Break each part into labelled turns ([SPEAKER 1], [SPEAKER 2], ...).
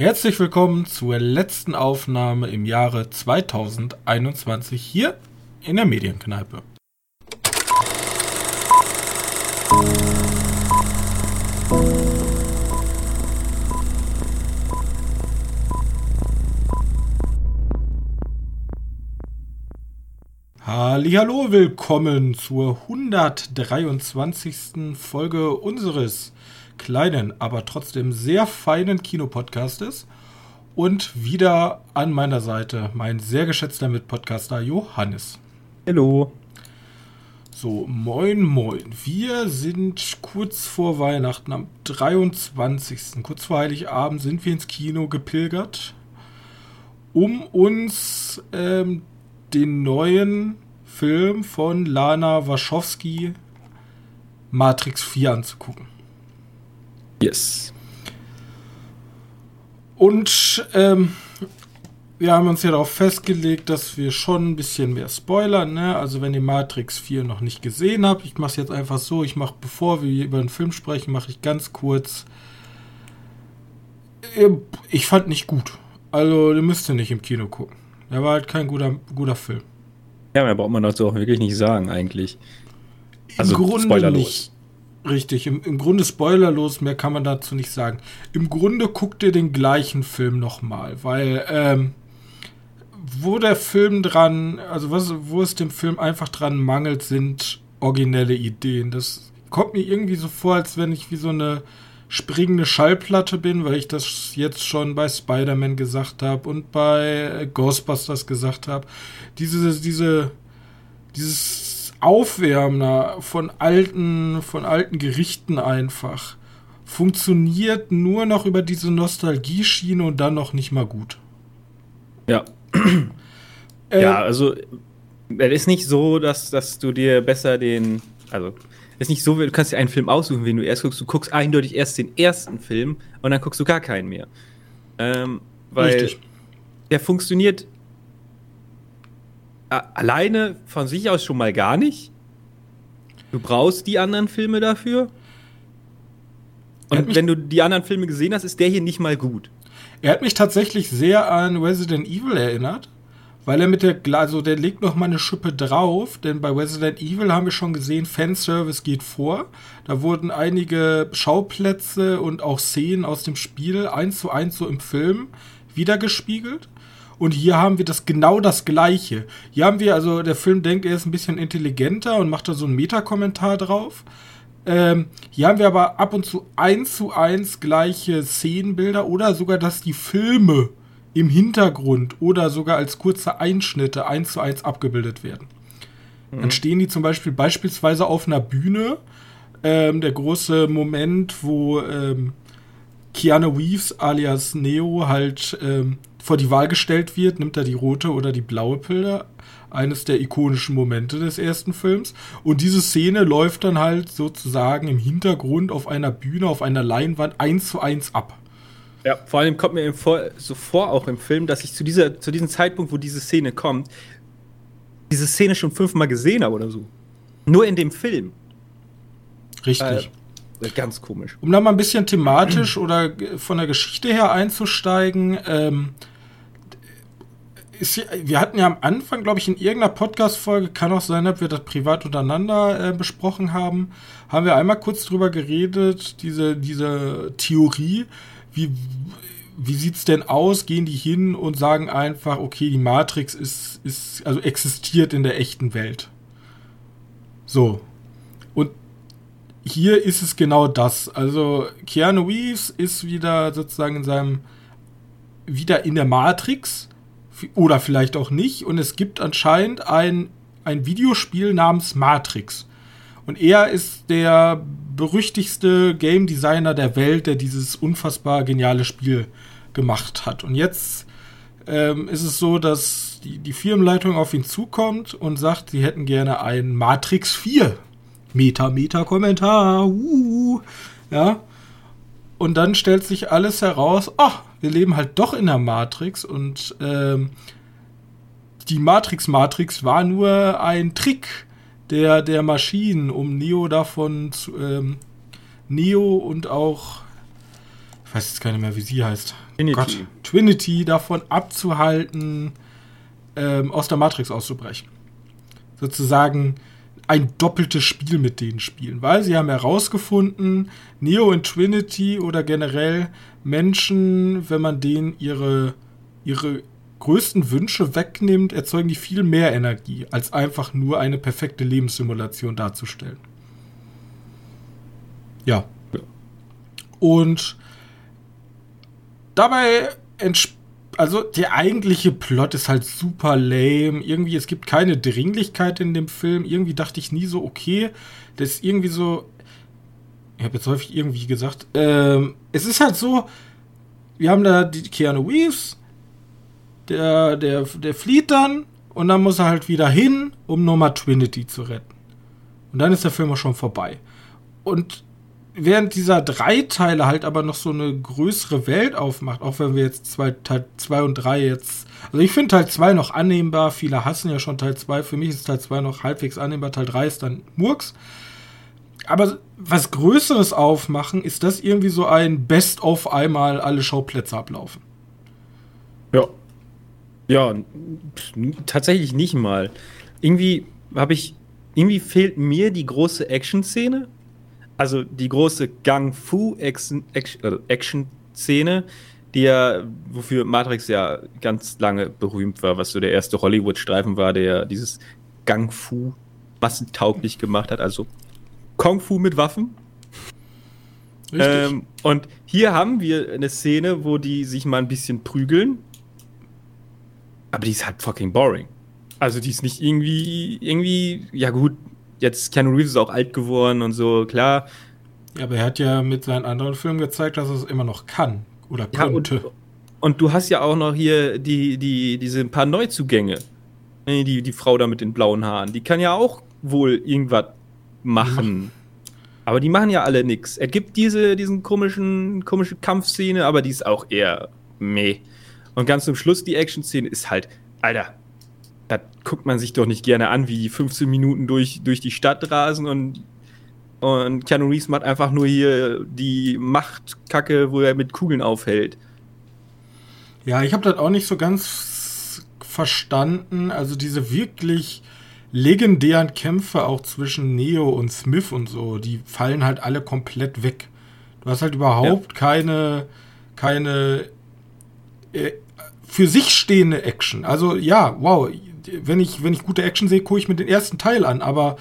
[SPEAKER 1] Herzlich willkommen zur letzten Aufnahme im Jahre 2021 hier in der Medienkneipe. Hallo, willkommen zur 123. Folge unseres kleinen, aber trotzdem sehr feinen Kinopodcastes. Und wieder an meiner Seite mein sehr geschätzter Mitpodcaster Johannes.
[SPEAKER 2] Hallo.
[SPEAKER 1] So, moin, moin. Wir sind kurz vor Weihnachten, am 23. Kurz vor Heiligabend sind wir ins Kino gepilgert, um uns ähm, den neuen Film von Lana Wachowski Matrix 4 anzugucken.
[SPEAKER 2] Yes.
[SPEAKER 1] Und ähm, wir haben uns ja darauf festgelegt, dass wir schon ein bisschen mehr spoilern. Ne? Also wenn ihr Matrix 4 noch nicht gesehen habt, ich mache es jetzt einfach so, ich mache, bevor wir über den Film sprechen, mache ich ganz kurz. Äh, ich fand nicht gut. Also, ihr müsst ihr nicht im Kino gucken. Der war halt kein guter, guter Film.
[SPEAKER 2] Ja, mehr braucht man dazu auch wirklich nicht sagen, eigentlich.
[SPEAKER 1] Also, Im Grunde spoilerlos. nicht. Richtig, im, im Grunde spoilerlos, mehr kann man dazu nicht sagen. Im Grunde guckt ihr den gleichen Film nochmal, weil ähm, wo der Film dran, also was, wo es dem Film einfach dran mangelt, sind originelle Ideen. Das kommt mir irgendwie so vor, als wenn ich wie so eine springende Schallplatte bin, weil ich das jetzt schon bei Spider-Man gesagt habe und bei Ghostbusters gesagt habe. Diese, diese, dieses Aufwärmer von alten, von alten Gerichten einfach funktioniert nur noch über diese Nostalgie-Schiene und dann noch nicht mal gut.
[SPEAKER 2] Ja. äh, ja, also es ist nicht so, dass, dass du dir besser den, also es ist nicht so, du kannst dir einen Film aussuchen, wenn du erst guckst. Du guckst eindeutig erst den ersten Film und dann guckst du gar keinen mehr. Ähm, weil Richtig. der funktioniert alleine von sich aus schon mal gar nicht. Du brauchst die anderen Filme dafür. Und wenn du die anderen Filme gesehen hast, ist der hier nicht mal gut.
[SPEAKER 1] Er hat mich tatsächlich sehr an Resident Evil erinnert, weil er mit der, also der legt noch mal eine Schippe drauf, denn bei Resident Evil haben wir schon gesehen, Fanservice geht vor. Da wurden einige Schauplätze und auch Szenen aus dem Spiel eins zu eins so im Film wiedergespiegelt. Und hier haben wir das genau das Gleiche. Hier haben wir, also der Film denkt, er ist ein bisschen intelligenter und macht da so einen Metakommentar drauf. Ähm, hier haben wir aber ab und zu eins zu eins gleiche Szenenbilder oder sogar, dass die Filme im Hintergrund oder sogar als kurze Einschnitte eins zu eins abgebildet werden. Mhm. Dann stehen die zum Beispiel beispielsweise auf einer Bühne. Ähm, der große Moment, wo ähm, Keanu Reeves alias Neo halt ähm, vor die Wahl gestellt wird, nimmt er die rote oder die blaue Pille. Eines der ikonischen Momente des ersten Films. Und diese Szene läuft dann halt sozusagen im Hintergrund auf einer Bühne, auf einer Leinwand eins zu eins ab.
[SPEAKER 2] Ja, vor allem kommt mir so vor auch im Film, dass ich zu, dieser, zu diesem Zeitpunkt, wo diese Szene kommt, diese Szene schon fünfmal gesehen habe oder so. Nur in dem Film.
[SPEAKER 1] Richtig.
[SPEAKER 2] Äh, ganz komisch.
[SPEAKER 1] Um da mal ein bisschen thematisch oder von der Geschichte her einzusteigen, ähm, ist, wir hatten ja am Anfang, glaube ich, in irgendeiner Podcast-Folge, kann auch sein, dass wir das privat untereinander äh, besprochen haben, haben wir einmal kurz drüber geredet, diese, diese Theorie, wie, wie sieht's denn aus? Gehen die hin und sagen einfach, okay, die Matrix ist, ist, also existiert in der echten Welt. So. Und hier ist es genau das. Also Keanu Reeves ist wieder sozusagen in seinem, wieder in der Matrix oder vielleicht auch nicht. Und es gibt anscheinend ein, ein Videospiel namens Matrix. Und er ist der berüchtigste Game Designer der Welt, der dieses unfassbar geniale Spiel gemacht hat. Und jetzt ähm, ist es so, dass die, die Firmenleitung auf ihn zukommt und sagt, sie hätten gerne ein Matrix 4. Meta, Meta, Kommentar. Uh, ja. Und dann stellt sich alles heraus, ach, wir leben halt doch in der Matrix und ähm, die Matrix-Matrix war nur ein Trick der, der Maschinen, um Neo davon zu, ähm, Neo und auch ich weiß jetzt gar nicht mehr, wie sie heißt. Trinity. Gott, Trinity davon abzuhalten, ähm, aus der Matrix auszubrechen. Sozusagen ein doppeltes Spiel mit denen spielen, weil sie haben herausgefunden, Neo und Trinity oder generell Menschen, wenn man denen ihre, ihre größten Wünsche wegnimmt, erzeugen die viel mehr Energie, als einfach nur eine perfekte Lebenssimulation darzustellen. Ja. Und dabei also der eigentliche Plot ist halt super lame. Irgendwie, es gibt keine Dringlichkeit in dem Film. Irgendwie dachte ich nie so, okay, das ist irgendwie so. Ich habe jetzt häufig irgendwie gesagt. Ähm, es ist halt so, wir haben da die Keanu Reeves, der, der, der flieht dann und dann muss er halt wieder hin, um nochmal Trinity zu retten. Und dann ist der Film auch schon vorbei. Und während dieser drei Teile halt aber noch so eine größere Welt aufmacht, auch wenn wir jetzt zwei, Teil 2 und 3 jetzt. Also ich finde Teil 2 noch annehmbar, viele hassen ja schon Teil 2. Für mich ist Teil 2 noch halbwegs annehmbar, Teil 3 ist dann Murks. Aber was Größeres aufmachen, ist das irgendwie so ein Best-of einmal alle Schauplätze ablaufen.
[SPEAKER 2] Ja. Ja, tatsächlich nicht mal. Irgendwie habe ich, irgendwie fehlt mir die große Action-Szene also die große Gang Fu Action-Szene, die ja, wofür Matrix ja ganz lange berühmt war, was so der erste Hollywood-Streifen war, der dieses Gang Fu massentauglich gemacht hat, also Kung Fu mit Waffen. Ähm, und hier haben wir eine Szene, wo die sich mal ein bisschen prügeln. Aber die ist halt fucking boring. Also die ist nicht irgendwie, irgendwie, ja gut, jetzt Keanu Reeves ist auch alt geworden und so, klar.
[SPEAKER 1] Ja, aber er hat ja mit seinen anderen Filmen gezeigt, dass er es immer noch kann oder konnte.
[SPEAKER 2] Ja, und, und, du hast ja auch noch hier die, die, diese paar Neuzugänge. Die, die Frau da mit den blauen Haaren, die kann ja auch wohl irgendwas machen. Aber die machen ja alle nichts. Er gibt diese diesen komischen, komische Kampfszene, aber die ist auch eher meh. Und ganz zum Schluss die Action-Szene ist halt, Alter, das guckt man sich doch nicht gerne an, wie die 15 Minuten durch, durch die Stadt rasen und, und Keanu Reeves macht einfach nur hier die Machtkacke, wo er mit Kugeln aufhält.
[SPEAKER 1] Ja, ich habe das auch nicht so ganz verstanden. Also diese wirklich legendären Kämpfe auch zwischen Neo und Smith und so, die fallen halt alle komplett weg. Du hast halt überhaupt ja. keine, keine äh, für sich stehende Action. Also ja, wow, wenn ich, wenn ich gute Action sehe, gucke ich mir den ersten Teil an, aber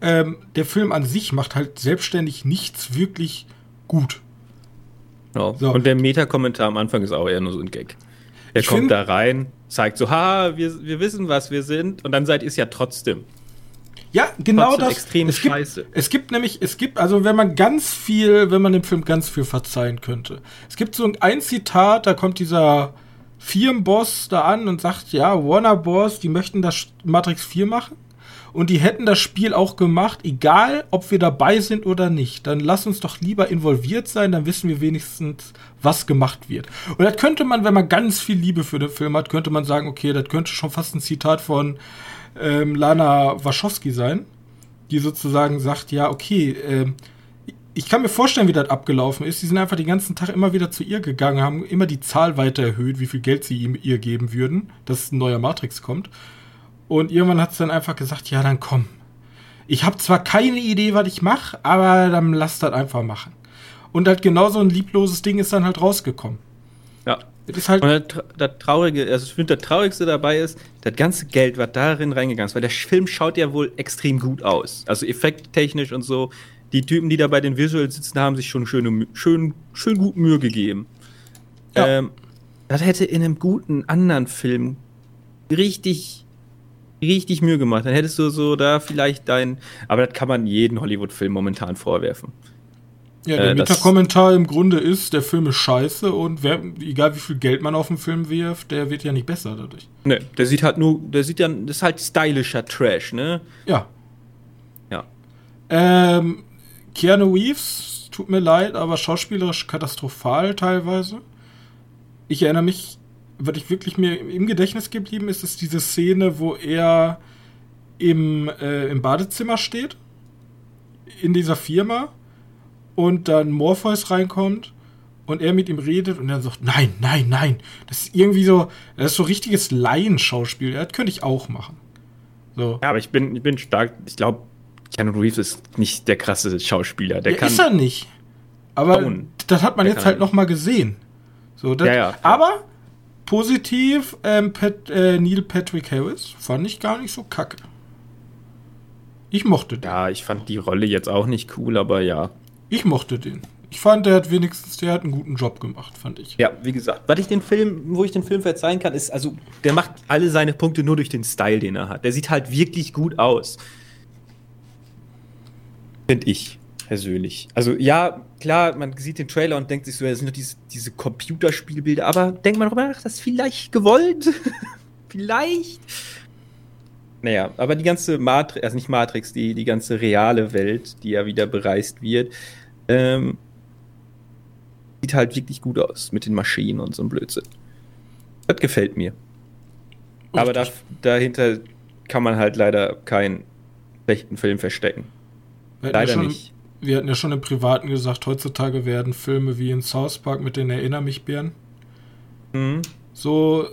[SPEAKER 1] ähm, der Film an sich macht halt selbstständig nichts wirklich gut.
[SPEAKER 2] Ja. So. Und der Meta-Kommentar am Anfang ist auch eher nur so ein Gag. Er ich kommt da rein, zeigt so, ha, wir, wir wissen, was wir sind, und dann seid ihr es ja trotzdem.
[SPEAKER 1] Ja, genau trotzdem das.
[SPEAKER 2] Extrem
[SPEAKER 1] es gibt,
[SPEAKER 2] scheiße.
[SPEAKER 1] Es gibt nämlich, es gibt, also wenn man ganz viel, wenn man dem Film ganz viel verzeihen könnte. Es gibt so ein Zitat, da kommt dieser Firmenboss da an und sagt, ja, Warner Bros., die möchten das Matrix 4 machen und die hätten das Spiel auch gemacht, egal ob wir dabei sind oder nicht. Dann lass uns doch lieber involviert sein, dann wissen wir wenigstens, was gemacht wird. Und das könnte man, wenn man ganz viel Liebe für den Film hat, könnte man sagen, okay, das könnte schon fast ein Zitat von ähm, Lana Wachowski sein, die sozusagen sagt, ja, okay, ähm, ich kann mir vorstellen, wie das abgelaufen ist. Sie sind einfach den ganzen Tag immer wieder zu ihr gegangen, haben immer die Zahl weiter erhöht, wie viel Geld sie ihm ihr geben würden, dass ein neuer Matrix kommt. Und irgendwann hat sie dann einfach gesagt, ja, dann komm. Ich habe zwar keine Idee, was ich mache, aber dann lass das einfach machen. Und halt genau so ein liebloses Ding ist dann halt rausgekommen.
[SPEAKER 2] Ja. Das ist halt. Und das, das Traurige, also ich finde, das Traurigste dabei ist, das ganze Geld, was darin reingegangen ist, weil der Film schaut ja wohl extrem gut aus. Also effekttechnisch und so die Typen, die da bei den Visuals sitzen, haben sich schon schön, schön, schön gut Mühe gegeben. Ja. Ähm, das hätte in einem guten anderen Film richtig, richtig Mühe gemacht. Dann hättest du so da vielleicht dein. Aber das kann man jeden Hollywood-Film momentan vorwerfen.
[SPEAKER 1] Ja, der äh, Meta-Kommentar im Grunde ist, der Film ist scheiße und wer, egal wie viel Geld man auf den Film wirft, der wird ja nicht besser dadurch.
[SPEAKER 2] Ne, der sieht halt nur, der sieht ja, das ist halt stylischer Trash, ne?
[SPEAKER 1] Ja.
[SPEAKER 2] Ja.
[SPEAKER 1] Ähm, Keanu Reeves, tut mir leid, aber schauspielerisch katastrophal teilweise. Ich erinnere mich, was ich wirklich mir im Gedächtnis geblieben ist, ist diese Szene, wo er im, äh, im Badezimmer steht, in dieser Firma, und dann Morpheus reinkommt und er mit ihm redet und er sagt, nein, nein, nein. Das ist irgendwie so, das ist so richtiges Laienschauspiel. Das könnte ich auch machen.
[SPEAKER 2] So. Ja, aber ich bin, ich bin stark, ich glaube, Keanu Reeves ist nicht der krasse Schauspieler. Der
[SPEAKER 1] ja, kann ist er nicht. Aber bauen. das hat man der jetzt halt noch mal gesehen. So, das, ja, ja, aber positiv, ähm, Pat, äh, Neil Patrick Harris fand ich gar nicht so kacke. Ich mochte
[SPEAKER 2] den. Ja, ich fand die Rolle jetzt auch nicht cool, aber ja.
[SPEAKER 1] Ich mochte den. Ich fand, der hat wenigstens, der hat einen guten Job gemacht, fand ich.
[SPEAKER 2] Ja, wie gesagt, was ich den Film, wo ich den Film verzeihen kann, ist, also, der macht alle seine Punkte nur durch den Style, den er hat. Der sieht halt wirklich gut aus. Finde ich persönlich. Also, ja, klar, man sieht den Trailer und denkt sich so, ja, das sind nur diese, diese Computerspielbilder, aber denkt man darüber nach, das ist vielleicht gewollt. vielleicht. Naja, aber die ganze Matrix, also nicht Matrix, die, die ganze reale Welt, die ja wieder bereist wird, ähm, sieht halt wirklich gut aus mit den Maschinen und so ein Blödsinn. Das gefällt mir. Richtig. Aber da, dahinter kann man halt leider keinen schlechten Film verstecken.
[SPEAKER 1] Leider schon, nicht. Wir hatten ja schon im Privaten gesagt, heutzutage werden Filme wie in South Park mit den Erinner mich Bären. Mhm. So,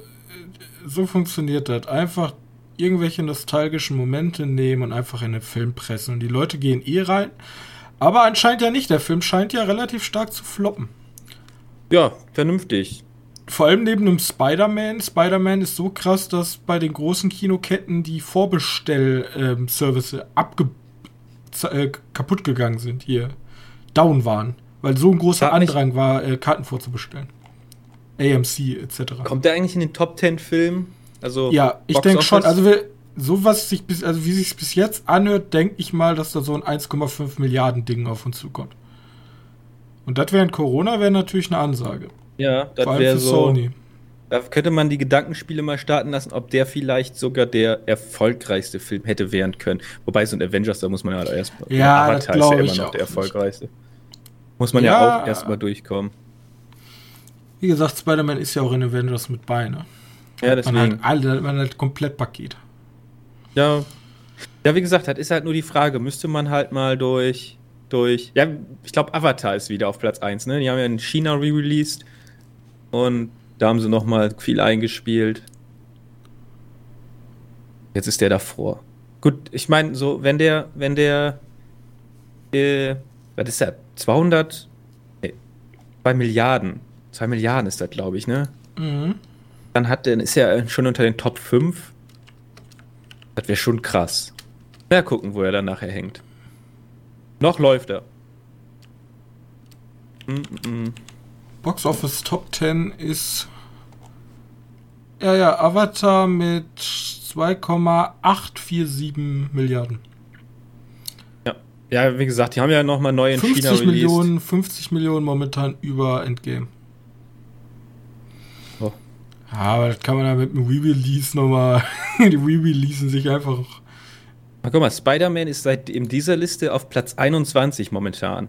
[SPEAKER 1] so funktioniert das. Einfach irgendwelche nostalgischen Momente nehmen und einfach in den Film pressen. Und die Leute gehen eh rein. Aber anscheinend ja nicht. Der Film scheint ja relativ stark zu floppen.
[SPEAKER 2] Ja, vernünftig.
[SPEAKER 1] Vor allem neben einem Spider-Man. Spider-Man ist so krass, dass bei den großen Kinoketten die Vorbestell-Service ähm, abge äh, kaputt gegangen sind, hier down waren. Weil so ein großer Andrang war, äh, Karten vorzubestellen. AMC etc.
[SPEAKER 2] Kommt der eigentlich in den Top 10 Filmen?
[SPEAKER 1] Also ja, ich denke schon. Also wir, so was sich bis, also wie sich bis jetzt anhört, denke ich mal, dass da so ein 1,5 Milliarden Ding auf uns zukommt. Und das während Corona wäre natürlich eine Ansage.
[SPEAKER 2] Ja, das wäre so. Sony. Da könnte man die Gedankenspiele mal starten lassen, ob der vielleicht sogar der erfolgreichste Film hätte werden können. Wobei so ein Avengers, da muss man ja erstmal.
[SPEAKER 1] Ja, Avatar
[SPEAKER 2] ist
[SPEAKER 1] ja
[SPEAKER 2] immer noch der erfolgreichste. Nicht. Muss man ja, ja auch erstmal durchkommen.
[SPEAKER 1] Wie gesagt, Spider-Man ist ja auch in Avengers mit bei, ne?
[SPEAKER 2] Ja, deswegen. Man
[SPEAKER 1] hat, alle, man hat komplett Paket.
[SPEAKER 2] Ja. Ja, wie gesagt, das ist halt nur die Frage. Müsste man halt mal durch. durch ja, ich glaube, Avatar ist wieder auf Platz 1, ne? Die haben ja in China re-released. Und da haben sie noch mal viel eingespielt. Jetzt ist der davor. Gut, ich meine, so, wenn der, wenn der, äh, was ist der? 200, nee, 2 Milliarden. 2 Milliarden ist das, glaube ich, ne? Mhm. Dann hat, dann ist er schon unter den Top 5. Das wäre schon krass. Mal gucken, wo er dann nachher hängt. Noch läuft er.
[SPEAKER 1] Mm -mm. Box Office Top 10 ist. Ja, ja, Avatar mit 2,847 Milliarden.
[SPEAKER 2] Ja. Ja, wie gesagt, die haben ja nochmal neu in 50
[SPEAKER 1] China released. Millionen, 50 Millionen momentan über Endgame. Oh. Ja, aber das kann man ja mit dem Re-Release nochmal. die Re-Releasen sich einfach.
[SPEAKER 2] Guck mal, Spider-Man ist seit in dieser Liste auf Platz 21 momentan.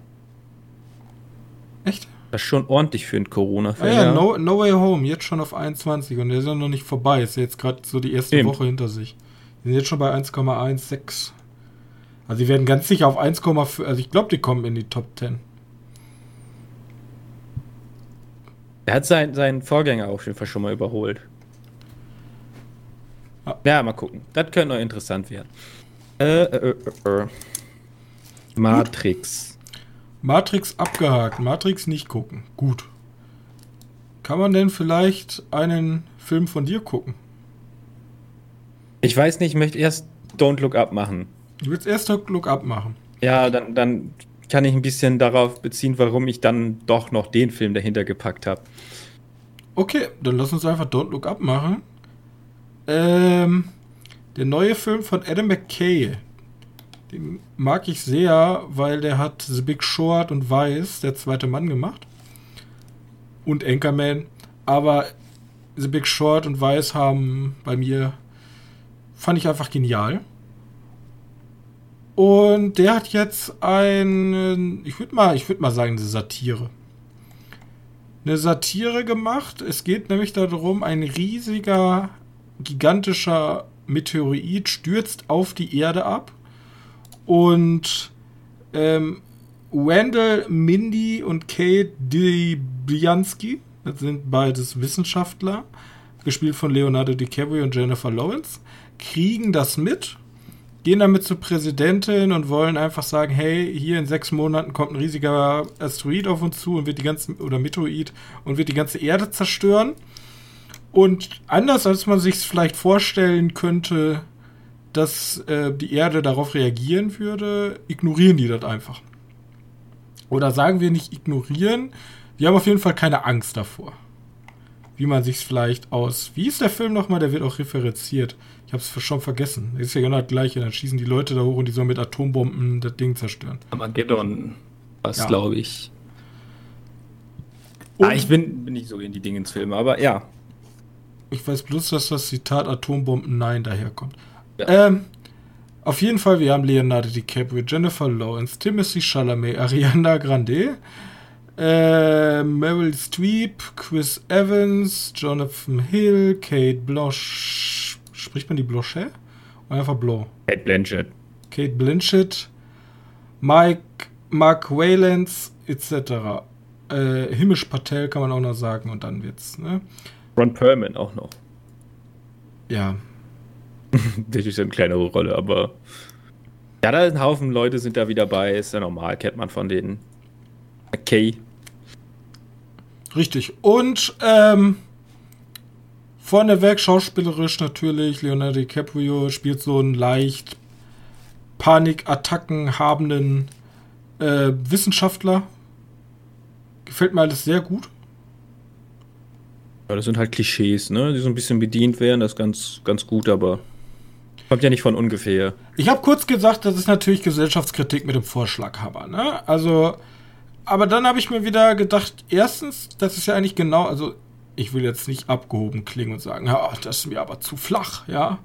[SPEAKER 1] Echt?
[SPEAKER 2] Das ist schon ordentlich für einen Corona-Film.
[SPEAKER 1] Ah ja, no, no, Way Home, jetzt schon auf 21 und der ist ja noch nicht vorbei. Ist ja jetzt gerade so die erste Eben. Woche hinter sich. Die sind jetzt schon bei 1,16. Also die werden ganz sicher auf 1,5. Also ich glaube, die kommen in die Top 10.
[SPEAKER 2] Er hat sein, seinen Vorgänger auf jeden Fall schon mal überholt. Ja, ja mal gucken. Das könnte noch interessant werden. Äh, äh, äh, äh. Matrix.
[SPEAKER 1] Matrix abgehakt. Matrix nicht gucken. Gut. Kann man denn vielleicht einen Film von dir gucken?
[SPEAKER 2] Ich weiß nicht, ich möchte erst Don't Look Up machen.
[SPEAKER 1] Du willst erst Don't Look Up machen?
[SPEAKER 2] Ja, dann, dann kann ich ein bisschen darauf beziehen, warum ich dann doch noch den Film dahinter gepackt habe.
[SPEAKER 1] Okay, dann lass uns einfach Don't Look Up machen. Ähm, der neue Film von Adam McKay, den mag ich sehr, weil der hat The Big Short und Vice, der zweite Mann, gemacht. Und Anchorman. Aber The Big Short und Vice haben bei mir, fand ich einfach genial. Und der hat jetzt einen, ich würde mal, ich würde mal sagen, eine Satire. Eine Satire gemacht. Es geht nämlich darum, ein riesiger, gigantischer Meteorit stürzt auf die Erde ab und ähm, Wendell, Mindy und Kate Dibianski. Das sind beides Wissenschaftler, gespielt von Leonardo DiCaprio und Jennifer Lawrence, kriegen das mit, gehen damit zur Präsidentin und wollen einfach sagen, hey, hier in sechs Monaten kommt ein riesiger Asteroid auf uns zu und wird die ganze, oder Meteoid und wird die ganze Erde zerstören. Und anders als man sich es vielleicht vorstellen könnte, dass äh, die Erde darauf reagieren würde, ignorieren die das einfach. Oder sagen wir nicht ignorieren, die haben auf jeden Fall keine Angst davor. Wie man sich vielleicht aus. Wie ist der Film nochmal? Der wird auch referenziert. Ich habe es schon vergessen. Ist ja genau das gleiche. Dann schießen die Leute da hoch und die sollen mit Atombomben das Ding zerstören.
[SPEAKER 2] Armageddon, was ja. glaube ich. ah, ich bin, bin nicht so in die Dingensfilme, aber ja.
[SPEAKER 1] Ich weiß bloß, dass das Zitat Atombomben Nein daherkommt. Ja. Ähm, auf jeden Fall, wir haben Leonardo DiCaprio, Jennifer Lawrence, Timothy Chalamet, Ariana Grande, äh, Meryl Streep, Chris Evans, Jonathan Hill, Kate Bloch. Spricht man die Blochet? Oder einfach Blow?
[SPEAKER 2] Kate Blanchett.
[SPEAKER 1] Kate Blanchett, Mike, Mark Waylands, etc. Äh, Himish Patel kann man auch noch sagen und dann wird's, ne?
[SPEAKER 2] Ron Perlman auch noch.
[SPEAKER 1] Ja,
[SPEAKER 2] das ist eine kleinere Rolle, aber ja, da ein Haufen Leute sind da wieder bei, ist ja normal, kennt man von denen. Okay.
[SPEAKER 1] Richtig. Und ähm, vorneweg schauspielerisch natürlich, Leonardo DiCaprio spielt so einen leicht Panikattacken habenden äh, Wissenschaftler. Gefällt mir alles sehr gut.
[SPEAKER 2] Ja, das sind halt Klischees, ne? Die so ein bisschen bedient werden, das ist ganz, ganz gut, aber Kommt ja nicht von ungefähr.
[SPEAKER 1] Ich habe kurz gesagt, das ist natürlich Gesellschaftskritik mit dem Vorschlaghammer. Ne? Also, aber dann habe ich mir wieder gedacht, erstens, das ist ja eigentlich genau, also ich will jetzt nicht abgehoben klingen und sagen, ja, das ist mir aber zu flach, ja.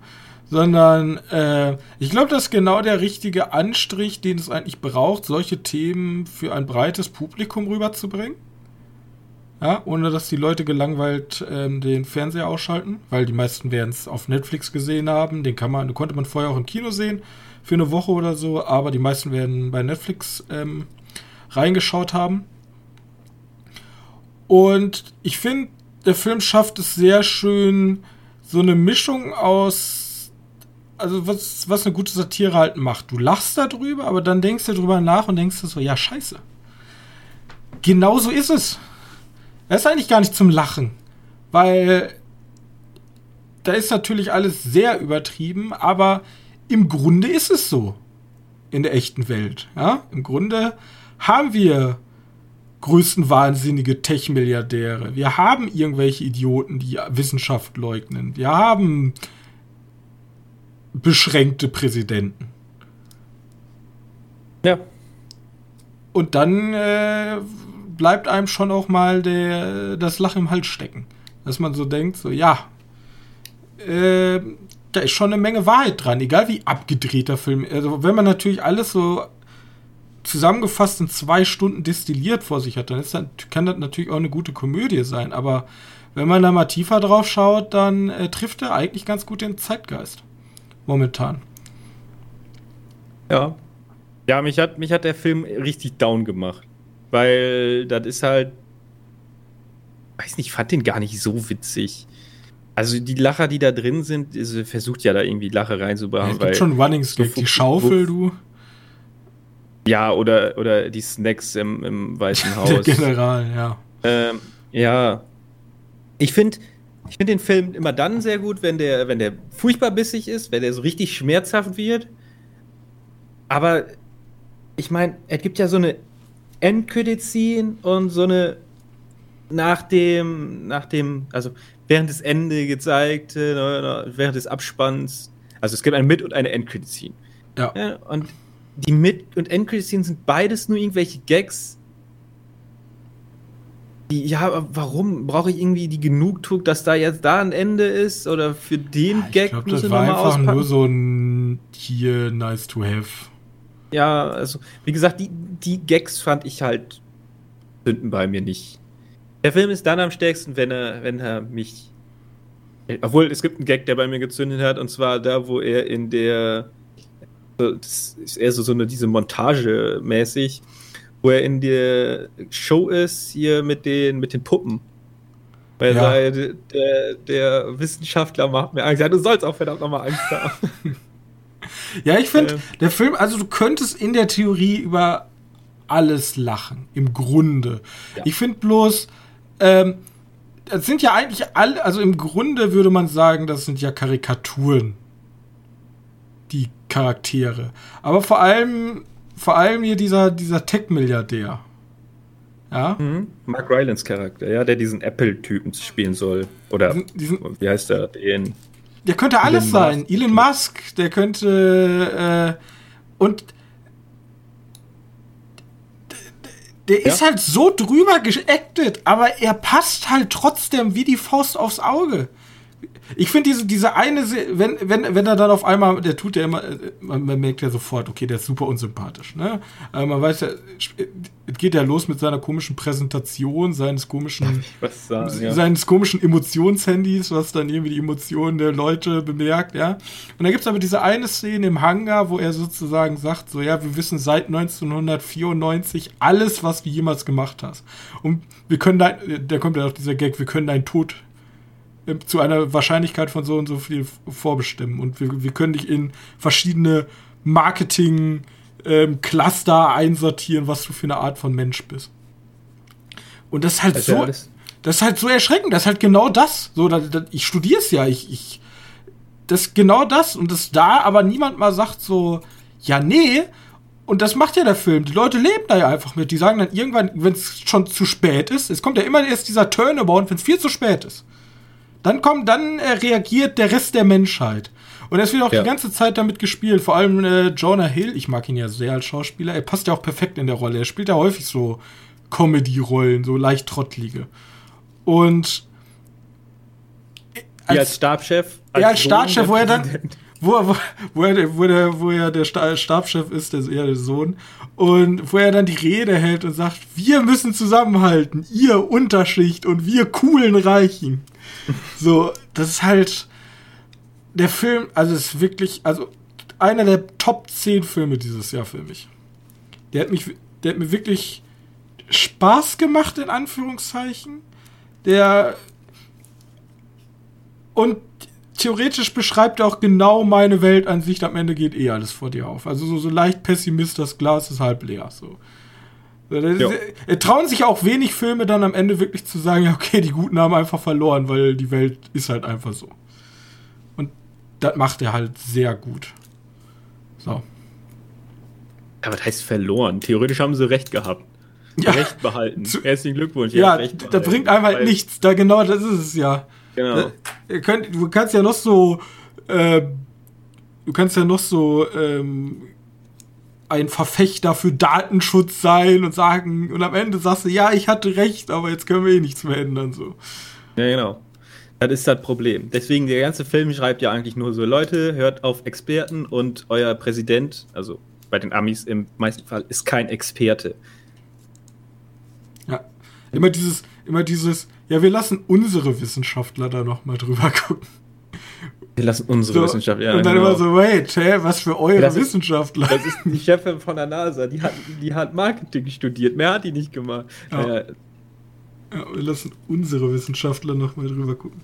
[SPEAKER 1] Sondern äh, ich glaube, das ist genau der richtige Anstrich, den es eigentlich braucht, solche Themen für ein breites Publikum rüberzubringen. Ja, ohne dass die Leute gelangweilt ähm, den Fernseher ausschalten, weil die meisten werden es auf Netflix gesehen haben. Den kann man, konnte man vorher auch im Kino sehen für eine Woche oder so, aber die meisten werden bei Netflix ähm, reingeschaut haben. Und ich finde, der Film schafft es sehr schön, so eine Mischung aus, also was, was eine gute Satire halt macht. Du lachst darüber, aber dann denkst du darüber nach und denkst du so, ja, scheiße. Genau so ist es. Das ist eigentlich gar nicht zum Lachen, weil da ist natürlich alles sehr übertrieben, aber im Grunde ist es so in der echten Welt. Ja? Im Grunde haben wir größten wahnsinnige Tech-Milliardäre. Wir haben irgendwelche Idioten, die Wissenschaft leugnen. Wir haben beschränkte Präsidenten.
[SPEAKER 2] Ja.
[SPEAKER 1] Und dann äh, bleibt einem schon auch mal der, das Lachen im Hals stecken. Dass man so denkt, so, ja, äh, da ist schon eine Menge Wahrheit dran, egal wie abgedreht der Film. Also, wenn man natürlich alles so zusammengefasst in zwei Stunden destilliert vor sich hat, dann ist das, kann das natürlich auch eine gute Komödie sein. Aber wenn man da mal tiefer drauf schaut, dann äh, trifft er eigentlich ganz gut den Zeitgeist. Momentan.
[SPEAKER 2] Ja. Ja, mich hat, mich hat der Film richtig down gemacht. Weil das ist halt. Weiß nicht, ich fand den gar nicht so witzig. Also die Lacher, die da drin sind, ist, versucht ja da irgendwie Lache reinzubauen. Ja, es
[SPEAKER 1] gibt schon Runnings die Schaufel, du.
[SPEAKER 2] Ja, oder, oder die Snacks im, im Weißen Haus. Der
[SPEAKER 1] General, ja.
[SPEAKER 2] Ähm, ja. Ich finde ich find den Film immer dann sehr gut, wenn der, wenn der furchtbar bissig ist, wenn der so richtig schmerzhaft wird. Aber ich meine, es gibt ja so eine Endcredit-Scene und so eine nach dem, nach dem, also während des Ende gezeigt, während des Abspanns. Also es gibt eine Mit- und eine Endcredit-Scene.
[SPEAKER 1] Ja. ja.
[SPEAKER 2] Und die Mit- und Endcredit-Scene sind beides nur irgendwelche Gags. Die, ja, warum brauche ich irgendwie die Genugtuung, dass da jetzt da ein Ende ist? Oder für den ja, Gag
[SPEAKER 1] ich glaub, das war einfach auspacken? nur so ein hier nice to have.
[SPEAKER 2] Ja, also, wie gesagt, die, die Gags fand ich halt zünden bei mir nicht. Der Film ist dann am stärksten, wenn er, wenn er mich. Obwohl, es gibt einen Gag, der bei mir gezündet hat, und zwar da, wo er in der. Das ist eher so, so eine, diese Montage mäßig, wo er in der Show ist, hier mit den, mit den Puppen. Weil
[SPEAKER 1] Ja.
[SPEAKER 2] er, der, der Wissenschaftler macht mir Angst. Ja, du sollst auch verdammt nochmal Angst haben.
[SPEAKER 1] Ja, ich finde,
[SPEAKER 2] Ähm.
[SPEAKER 1] der Film, also du könntest in der Theorie über alles lachen, im Grunde.
[SPEAKER 2] Ja.
[SPEAKER 1] Ich finde bloß, ähm, das sind ja eigentlich alle, also im Grunde würde man sagen, das sind ja Karikaturen, die Charaktere. Aber vor allem, vor allem hier dieser, dieser Tech-Milliardär. Ja,
[SPEAKER 2] Mhm. Mark Rylance Charakter, ja, der diesen Apple-Typen spielen soll. Oder
[SPEAKER 1] Diesen- diesen-
[SPEAKER 2] wie heißt der? Den.
[SPEAKER 1] Der könnte alles
[SPEAKER 2] Elon
[SPEAKER 1] sein.
[SPEAKER 2] Musk.
[SPEAKER 1] Elon Musk, der könnte äh, und der
[SPEAKER 2] Ja.
[SPEAKER 1] ist halt so drüber geactet, aber er passt halt trotzdem wie die Faust aufs Auge. Ich finde diese, diese eine, wenn, wenn, wenn er dann auf einmal, der tut ja immer, man, man merkt ja sofort, okay, der ist super unsympathisch, ne? Aber man weiß ja, es geht ja los mit seiner komischen Präsentation, seines komischen
[SPEAKER 2] sagen, ja.
[SPEAKER 1] seines komischen Emotionshandys, was dann irgendwie die Emotionen der Leute bemerkt, ja. Und da gibt es aber diese eine Szene im Hangar, wo er sozusagen sagt, so, ja, wir wissen seit 1994 alles, was du jemals gemacht hast. Und wir können dein, da kommt ja auch dieser Gag, wir können deinen Tod zu einer Wahrscheinlichkeit von so und so viel vorbestimmen. Und wir, wir können dich in verschiedene Marketing- ähm, Cluster einsortieren, was du für eine Art von Mensch bist. Und das ist halt
[SPEAKER 2] Das
[SPEAKER 1] so, das ist halt so erschreckend. Das ist halt genau das. So, da, da, ich studiere es ja. Ich, ich, das ist genau das. Und das da, aber niemand mal sagt so, ja, nee. Und das macht ja der Film. Die Leute leben da ja einfach mit. Die sagen dann irgendwann, wenn es schon zu spät ist, es kommt ja immer erst dieser Turnabout, wenn es viel zu spät ist. Dann kommt, dann äh, reagiert der Rest der Menschheit. Und es wird auch
[SPEAKER 2] Ja.
[SPEAKER 1] die ganze Zeit damit gespielt. Vor allem äh, Jonah Hill, ich mag ihn ja sehr als Schauspieler. Er passt ja auch perfekt in der Rolle. Er spielt ja häufig so Comedy-Rollen, so leicht trottlige. Und
[SPEAKER 2] Wie als Stabschef.
[SPEAKER 1] ja, als
[SPEAKER 2] Sohn
[SPEAKER 1] Staatschef,
[SPEAKER 2] der
[SPEAKER 1] wo er dann, wo, er- wo, wo, er, der- wo, der, wo er der Sta- Stabschef ist, der, ja, der Sohn, und wo er dann die Rede hält und sagt, wir müssen zusammenhalten, ihr Unterschicht und wir coolen Reichen. So, das ist halt der Film, also ist wirklich, also einer der Top 10 Filme dieses Jahr für mich. Der hat mich, der hat mir wirklich Spaß gemacht, in Anführungszeichen. Der und theoretisch beschreibt er auch genau meine Weltansicht. Am Ende geht eh alles vor dir auf. Also so, so leicht Pessimist, das Glas ist halb leer. So.
[SPEAKER 2] Ja.
[SPEAKER 1] äh, trauen sich auch wenig Filme dann am Ende wirklich zu sagen, ja, okay, die Guten haben einfach verloren, weil die Welt ist halt einfach so. Und das macht er halt sehr gut. So.
[SPEAKER 2] Ja, was heißt verloren? Theoretisch haben sie recht gehabt.
[SPEAKER 1] Ja.
[SPEAKER 2] Recht behalten.
[SPEAKER 1] Zu-
[SPEAKER 2] Herzlichen Glückwunsch.
[SPEAKER 1] Ja, da bringt einem halt nichts. Da genau, das ist es ja.
[SPEAKER 2] Genau.
[SPEAKER 1] Ihr könnt, du kannst ja noch so, äh, du kannst ja noch so ähm, ein Verfechter für Datenschutz sein und sagen, und am Ende sagst du, ja, ich hatte recht, aber jetzt können wir eh nichts mehr ändern. So.
[SPEAKER 2] Ja, genau. Das ist das Problem. Deswegen, der ganze Film schreibt ja eigentlich nur so, Leute, hört auf Experten und euer Präsident, also bei den Amis im meisten Fall, ist kein Experte.
[SPEAKER 1] Ja. Immer dieses, immer dieses, ja, wir lassen unsere Wissenschaftler da noch mal drüber gucken.
[SPEAKER 2] Wir lassen unsere
[SPEAKER 1] So,
[SPEAKER 2] Wissenschaft, ja.
[SPEAKER 1] und dann
[SPEAKER 2] genau.
[SPEAKER 1] immer so, wait, hä, was für eure
[SPEAKER 2] Das ist-
[SPEAKER 1] Wissenschaftler?
[SPEAKER 2] Das ist die Chefin von der NASA, die hat, die hat Marketing studiert, mehr hat die nicht gemacht.
[SPEAKER 1] Ja. Ja, wir lassen unsere Wissenschaftler noch mal drüber gucken.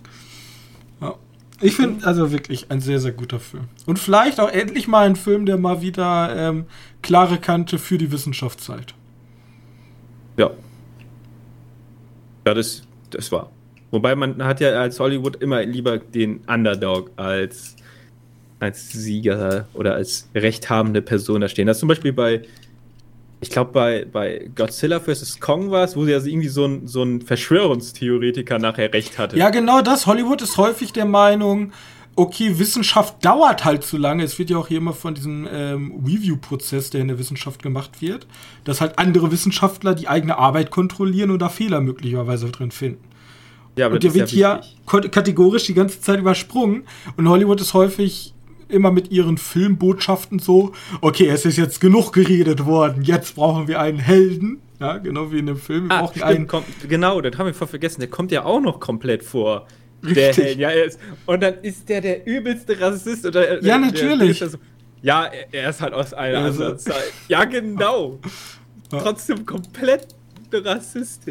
[SPEAKER 1] Ja. Ich finde also wirklich ein sehr, sehr guter Film. Und vielleicht auch endlich mal ein Film, der mal wieder ähm, klare Kante für die Wissenschaft zeigt.
[SPEAKER 2] ja. Ja, das, das war. Wobei man hat ja als Hollywood immer lieber den Underdog als, als Sieger oder als rechthabende Person da stehen. Das ist zum Beispiel bei, ich glaube, bei, bei Godzilla vs. Kong war es, wo ja irgendwie so ein, so ein Verschwörungstheoretiker nachher recht hatte.
[SPEAKER 1] Ja, genau das. Hollywood ist häufig der Meinung, okay, Wissenschaft dauert halt zu lange. Es wird ja auch hier immer von diesem ähm, Review-Prozess, der in der Wissenschaft gemacht wird, dass halt andere Wissenschaftler die eigene Arbeit kontrollieren und da Fehler möglicherweise drin finden.
[SPEAKER 2] Ja aber
[SPEAKER 1] und der wird hier
[SPEAKER 2] wichtig.
[SPEAKER 1] ko- kategorisch die ganze Zeit übersprungen. Und Hollywood ist häufig immer mit ihren Filmbotschaften so, okay, es ist jetzt genug geredet worden, jetzt brauchen wir einen Helden. Ja, genau wie in dem Film. Wir
[SPEAKER 2] Ah, stimmt,
[SPEAKER 1] einen.
[SPEAKER 2] kommt, genau, das haben wir voll vergessen. Der kommt ja auch noch komplett vor. Der
[SPEAKER 1] Richtig.
[SPEAKER 2] Held, ja, er ist, und dann ist der der übelste Rassist. Oder,
[SPEAKER 1] Ja,
[SPEAKER 2] der,
[SPEAKER 1] natürlich.
[SPEAKER 2] Der, so, ja, er, ist halt aus einer
[SPEAKER 1] Also-
[SPEAKER 2] anderen Zeit. Ja, genau. trotzdem komplett Rassist.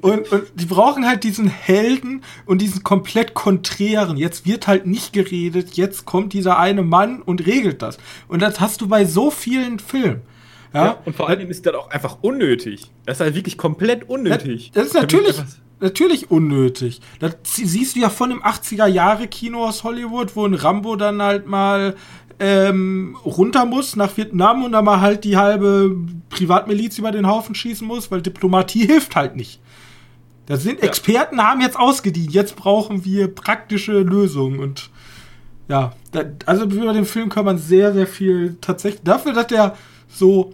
[SPEAKER 1] Und, und die brauchen halt diesen Helden und diesen komplett konträren. Jetzt wird halt nicht geredet, jetzt kommt dieser eine Mann und regelt das. Und das hast du bei so vielen Filmen. Ja, ja
[SPEAKER 2] und vor allem ist das auch einfach unnötig. Das ist halt wirklich komplett unnötig.
[SPEAKER 1] Das, das ist natürlich, natürlich unnötig. Das siehst du ja von dem 80er-Jahre-Kino aus Hollywood, wo ein Rambo dann halt mal ähm, runter muss nach Vietnam und dann mal halt die halbe Privatmiliz über den Haufen schießen muss, weil Diplomatie hilft halt nicht. Da sind ja. Experten, haben jetzt ausgedient. Jetzt brauchen wir praktische Lösungen und ja, da, also über den Film kann man sehr, sehr viel tatsächlich. Dafür, dass der so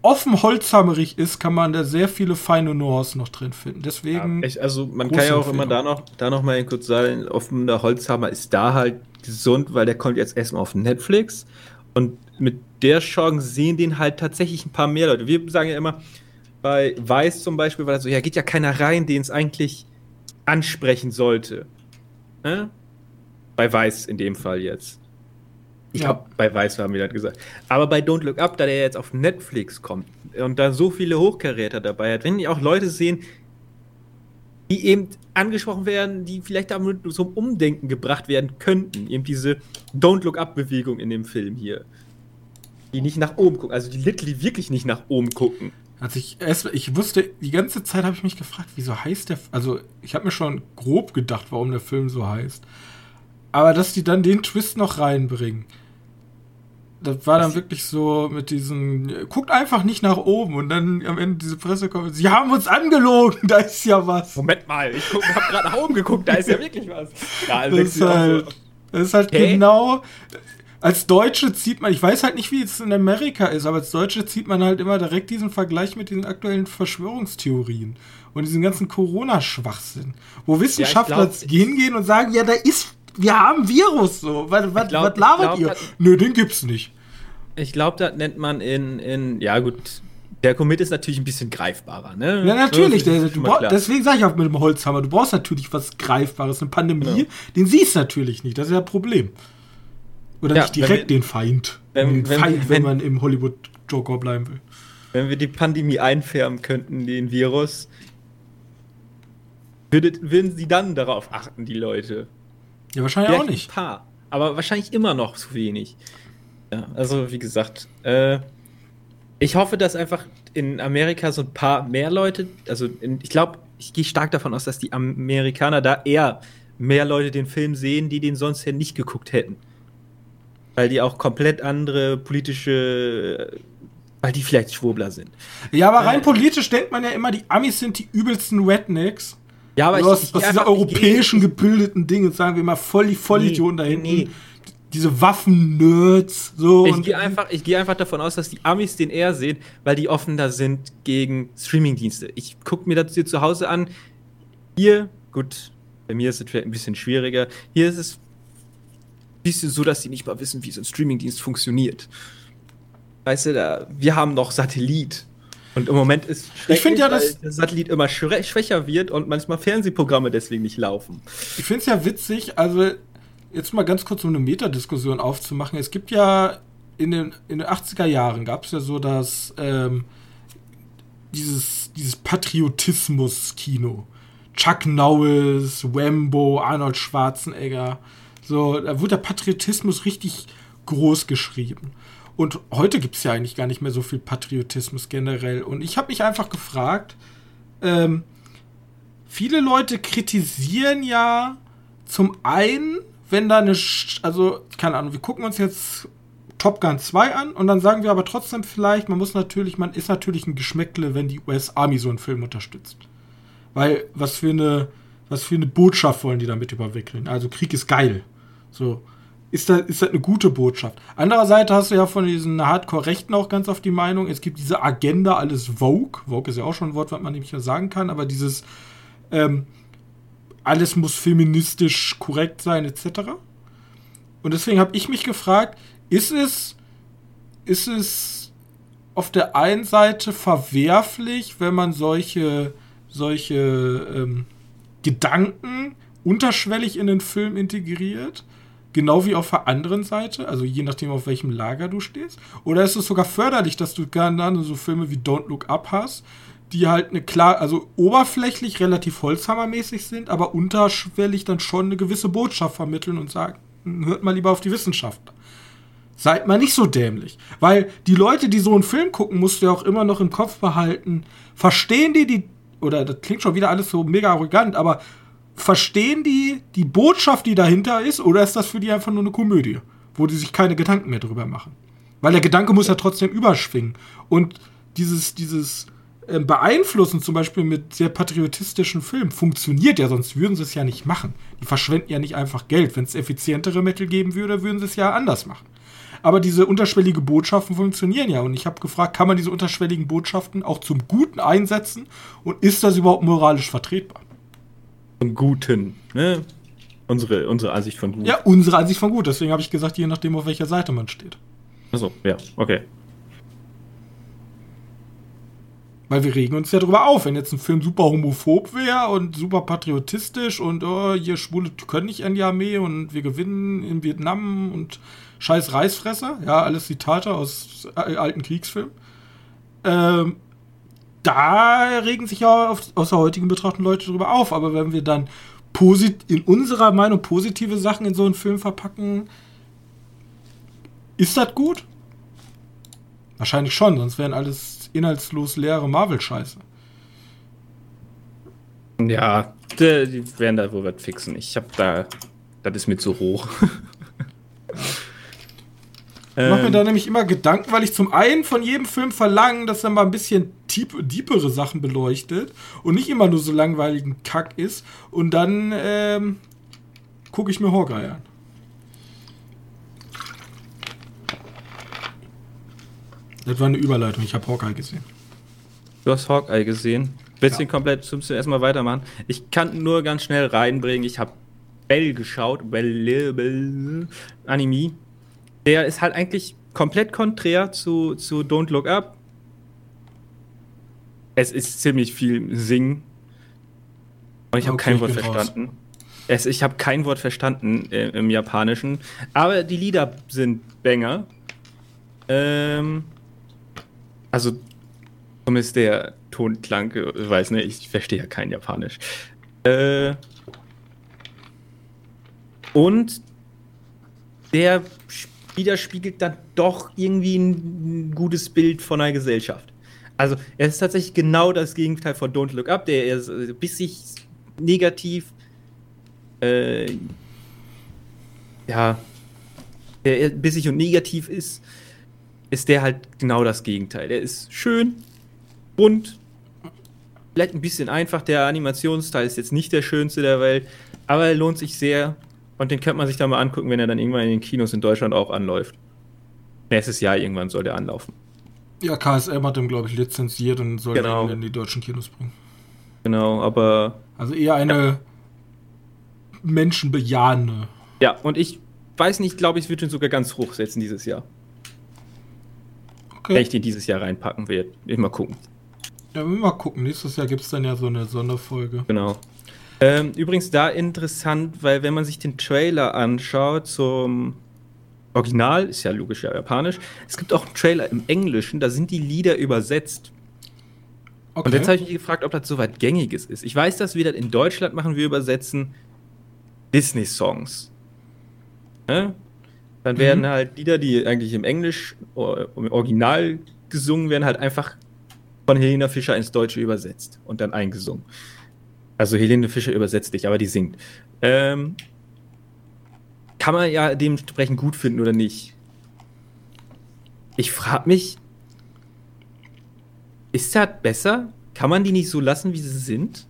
[SPEAKER 1] offen holzhammerig ist, kann man da sehr viele feine Nuancen noch drin finden. Deswegen.
[SPEAKER 2] Ja, echt, also man kann ja auch immer da noch, da noch mal kurz sagen, offener Holzhammer ist da halt gesund, weil der kommt jetzt erstmal auf Netflix und mit der Chance sehen den halt tatsächlich ein paar mehr Leute. Wir sagen ja immer, bei Weiß zum Beispiel war das so, ja, geht ja keiner rein, den es eigentlich ansprechen sollte. Ne? Bei Weiß in dem Fall jetzt. Ich ja. glaube, bei Weiß haben wir das gesagt. Aber bei Don't Look Up, da der jetzt auf Netflix kommt und da so viele Hochkaräter dabei hat, wenn die auch Leute sehen, die eben angesprochen werden, die vielleicht damit zum Umdenken gebracht werden könnten. Eben diese Don't Look Up-Bewegung in dem Film hier. Die nicht nach oben gucken, also die literally wirklich nicht nach oben gucken.
[SPEAKER 1] Also ich, erst, ich wusste, die ganze Zeit habe ich mich gefragt, wieso heißt der, also ich habe mir schon grob gedacht, warum der Film so heißt. Aber dass die dann den Twist noch reinbringen das war dann wirklich so mit diesen, guckt einfach nicht nach oben und dann am Ende diese Pressekonferenz, sie haben uns angelogen, da ist ja was.
[SPEAKER 2] Moment mal, ich hab gerade nach oben geguckt, da ist ja wirklich was. Ja,
[SPEAKER 1] also das, ist halt, so, das ist halt hey? genau, als Deutsche zieht man, ich weiß halt nicht, wie es in Amerika ist, aber als Deutsche zieht man halt immer direkt diesen Vergleich mit diesen aktuellen Verschwörungstheorien und diesen ganzen Corona-Schwachsinn, wo Wissenschaftler ja, glaub, hingehen und sagen, ja, da ist wir haben Virus so. Was, was, glaub, was labert glaub, ihr? Nö, den gibt's nicht.
[SPEAKER 2] Ich glaube, das nennt man in, in, ja gut, der Commit ist natürlich ein bisschen greifbarer, ne?
[SPEAKER 1] Ja, natürlich. Der, brauch, deswegen sage ich auch mit dem Holzhammer, du brauchst natürlich was Greifbares. Eine Pandemie, ja. den siehst du natürlich nicht. Das ist ja ein Problem. Oder ja, nicht direkt wir, den Feind. Wenn, den wenn, Feind, wenn, wenn man im Hollywood-Joker bleiben will.
[SPEAKER 2] Wenn wir die Pandemie einfärben könnten, den Virus, würdet, würden sie dann darauf achten, die Leute?
[SPEAKER 1] Ja, wahrscheinlich Vielleicht auch nicht.
[SPEAKER 2] Ein paar, aber wahrscheinlich immer noch zu wenig. Ja, also wie gesagt, äh, ich hoffe, dass einfach in Amerika so ein paar mehr Leute, also in, ich glaube, ich gehe stark davon aus, dass die Amerikaner da eher mehr Leute den Film sehen, die den sonst ja nicht geguckt hätten. Weil die auch komplett andere politische, weil die vielleicht Schwurbler sind.
[SPEAKER 1] Ja, aber rein äh, politisch denkt man ja immer, die Amis sind die übelsten Rednecks.
[SPEAKER 2] Ja, aber
[SPEAKER 1] du hast, ich, ich diese europäischen gebildeten Dinge, sagen wir mal, voll die Vollidioten nee, da hinten. Nee. Diese Waffen-Nerds, so.
[SPEAKER 2] Ich gehe einfach, geh einfach davon aus, dass die Amis den eher sehen, weil die offener sind gegen Streamingdienste. Ich gucke mir das hier zu Hause an. Hier, gut, bei mir ist es vielleicht ein bisschen schwieriger. Hier ist es ein bisschen so, dass die nicht mal wissen, wie so ein Streamingdienst funktioniert. Weißt du, da, wir haben noch Satellit. Und im Moment ist
[SPEAKER 1] ich finde ja, dass
[SPEAKER 2] der Satellit immer schwächer wird und manchmal Fernsehprogramme deswegen nicht laufen.
[SPEAKER 1] Ich finde es ja witzig, also jetzt mal ganz kurz um eine Metadiskussion aufzumachen. Es gibt ja in den, in den 80er Jahren gab es ja so das ähm, dieses, dieses Patriotismus-Kino. Chuck Norris, Wembo, Arnold Schwarzenegger. So, da wurde der Patriotismus richtig groß geschrieben. Und heute gibt es ja eigentlich gar nicht mehr so viel Patriotismus generell. Und ich habe mich einfach gefragt, ähm, viele Leute kritisieren ja zum einen, wenn da eine, also keine Ahnung, wir gucken uns jetzt Top Gun 2 an und dann sagen wir aber trotzdem vielleicht, man muss natürlich, man ist natürlich ein Geschmäckle, wenn die US Army so einen Film unterstützt. Weil was für eine, was für eine Botschaft wollen die damit überwickeln? Also Krieg ist geil. So ist das, ist das eine gute Botschaft. Andererseits hast du ja von diesen Hardcore-Rechten auch ganz oft die Meinung, es gibt diese Agenda, alles Vogue. Vogue ist ja auch schon ein Wort, was man nämlich ja sagen kann, aber dieses ähm, alles muss feministisch korrekt sein, etc. Und deswegen habe ich mich gefragt, ist es, ist es auf der einen Seite verwerflich, wenn man solche, solche ähm, Gedanken unterschwellig in den Film integriert? Genau wie auf der anderen Seite, also je nachdem, auf welchem Lager du stehst? Oder ist es sogar förderlich, dass du gerne so Filme wie Don't Look Up hast, die halt eine klar, also oberflächlich relativ holzhammermäßig sind, aber unterschwellig dann schon eine gewisse Botschaft vermitteln und sagen, hört mal lieber auf die Wissenschaftler. Seid mal nicht so dämlich. Weil die Leute, die so einen Film gucken, musst du ja auch immer noch im Kopf behalten, verstehen die die, oder das klingt schon wieder alles so mega arrogant, aber verstehen die die Botschaft, die dahinter ist, oder ist das für die einfach nur eine Komödie, wo die sich keine Gedanken mehr drüber machen? Weil der Gedanke muss ja trotzdem überschwingen. Und dieses, dieses äh, Beeinflussen, zum Beispiel mit sehr patriotistischen Filmen, funktioniert ja, sonst würden sie es ja nicht machen. Die verschwenden ja nicht einfach Geld. Wenn es effizientere Mittel geben würde, würden sie es ja anders machen. Aber diese unterschwellige Botschaften funktionieren ja. Und ich habe gefragt, kann man diese unterschwelligen Botschaften auch zum Guten einsetzen? Und ist das überhaupt moralisch vertretbar?
[SPEAKER 2] Zum Guten, ne? Unsere, unsere Ansicht von
[SPEAKER 1] gut. Ja, unsere Ansicht von gut. Deswegen habe ich gesagt, je nachdem, auf welcher Seite man steht.
[SPEAKER 2] Achso, ja, okay.
[SPEAKER 1] Weil wir regen uns ja darüber auf, wenn jetzt ein Film super homophob wäre und super patriotisch und oh, hier Schwule können nicht in die Armee und wir gewinnen in Vietnam und scheiß Reißfresser, ja, alles Zitate aus alten Kriegsfilmen. Ähm, da regen sich ja auf, aus der heutigen Betrachtung Leute darüber auf, aber wenn wir dann in unserer Meinung positive Sachen in so einen Film verpacken, ist das gut? Wahrscheinlich schon, sonst wären alles inhaltslos leere Marvel-Scheiße.
[SPEAKER 2] Ja, die, die, werden da wohl was fixen. Ich hab da. Das ist mir zu hoch.
[SPEAKER 1] Ich mache mir da nämlich immer Gedanken, weil ich zum einen von jedem Film verlange, dass er mal ein bisschen tief, deepere Sachen beleuchtet und nicht immer nur so langweiligen Kack ist. Und dann ähm, gucke ich mir Hawkeye an. Das war eine Überleitung. Ich habe Hawkeye gesehen.
[SPEAKER 2] Du hast Hawkeye gesehen? Willst du ja. komplett zum erstmal weitermachen? Ich kann nur ganz schnell reinbringen. Ich habe Bell geschaut. Bell, Bell, Anime. Der ist halt eigentlich komplett konträr zu, zu Don't Look Up. Es ist ziemlich viel Singen. Und ich habe okay, kein Wort verstanden. Es, ich habe kein Wort verstanden äh, im Japanischen. Aber die Lieder sind Banger. Ähm, also, zumindest der Tonklang, ich weiß nicht, ich verstehe ja kein Japanisch. Äh, und der widerspiegelt dann doch irgendwie ein gutes Bild von einer Gesellschaft. Also, er ist tatsächlich genau das Gegenteil von Don't Look Up, der ist bissig negativ, äh, ja, der bissig und negativ ist ist der halt genau das Gegenteil. Der ist schön, bunt, vielleicht ein bisschen einfach. Der Animationsteil ist jetzt nicht der schönste der Welt, aber er lohnt sich sehr. Und den könnte man sich da mal angucken, wenn er dann irgendwann in den Kinos in Deutschland auch anläuft. Nächstes Jahr irgendwann soll der anlaufen.
[SPEAKER 1] Ja, KSM hat den, glaube ich, lizenziert und soll genau. den in die deutschen Kinos bringen.
[SPEAKER 2] Genau, aber.
[SPEAKER 1] Also eher eine ja. menschenbejahende.
[SPEAKER 2] Ja, und ich weiß nicht, glaube ich, würde ihn sogar ganz hochsetzen dieses Jahr. Okay. Wenn ich den dieses Jahr reinpacken werde. Mal gucken.
[SPEAKER 1] Ja, wir mal gucken. Nächstes Jahr gibt es dann ja so eine Sonderfolge.
[SPEAKER 2] Genau. Ähm, übrigens da interessant, weil wenn man sich den Trailer anschaut zum Original, ist ja logisch ja japanisch, es gibt auch einen Trailer im Englischen, da sind die Lieder übersetzt. Okay. Und jetzt habe ich mich gefragt, ob das so weit gängiges ist. Ich weiß, dass wir das in Deutschland machen, wir übersetzen Disney-Songs. Ne? Dann werden mhm. halt Lieder, die eigentlich im Englisch im Original gesungen werden, halt einfach von Helena Fischer ins Deutsche übersetzt und dann eingesungen. Also Helene Fischer übersetzt dich, aber die singt. Ähm, kann man ja dementsprechend gut finden oder nicht. Ich frage mich, ist das besser? Kann man die nicht so lassen, wie sie sind?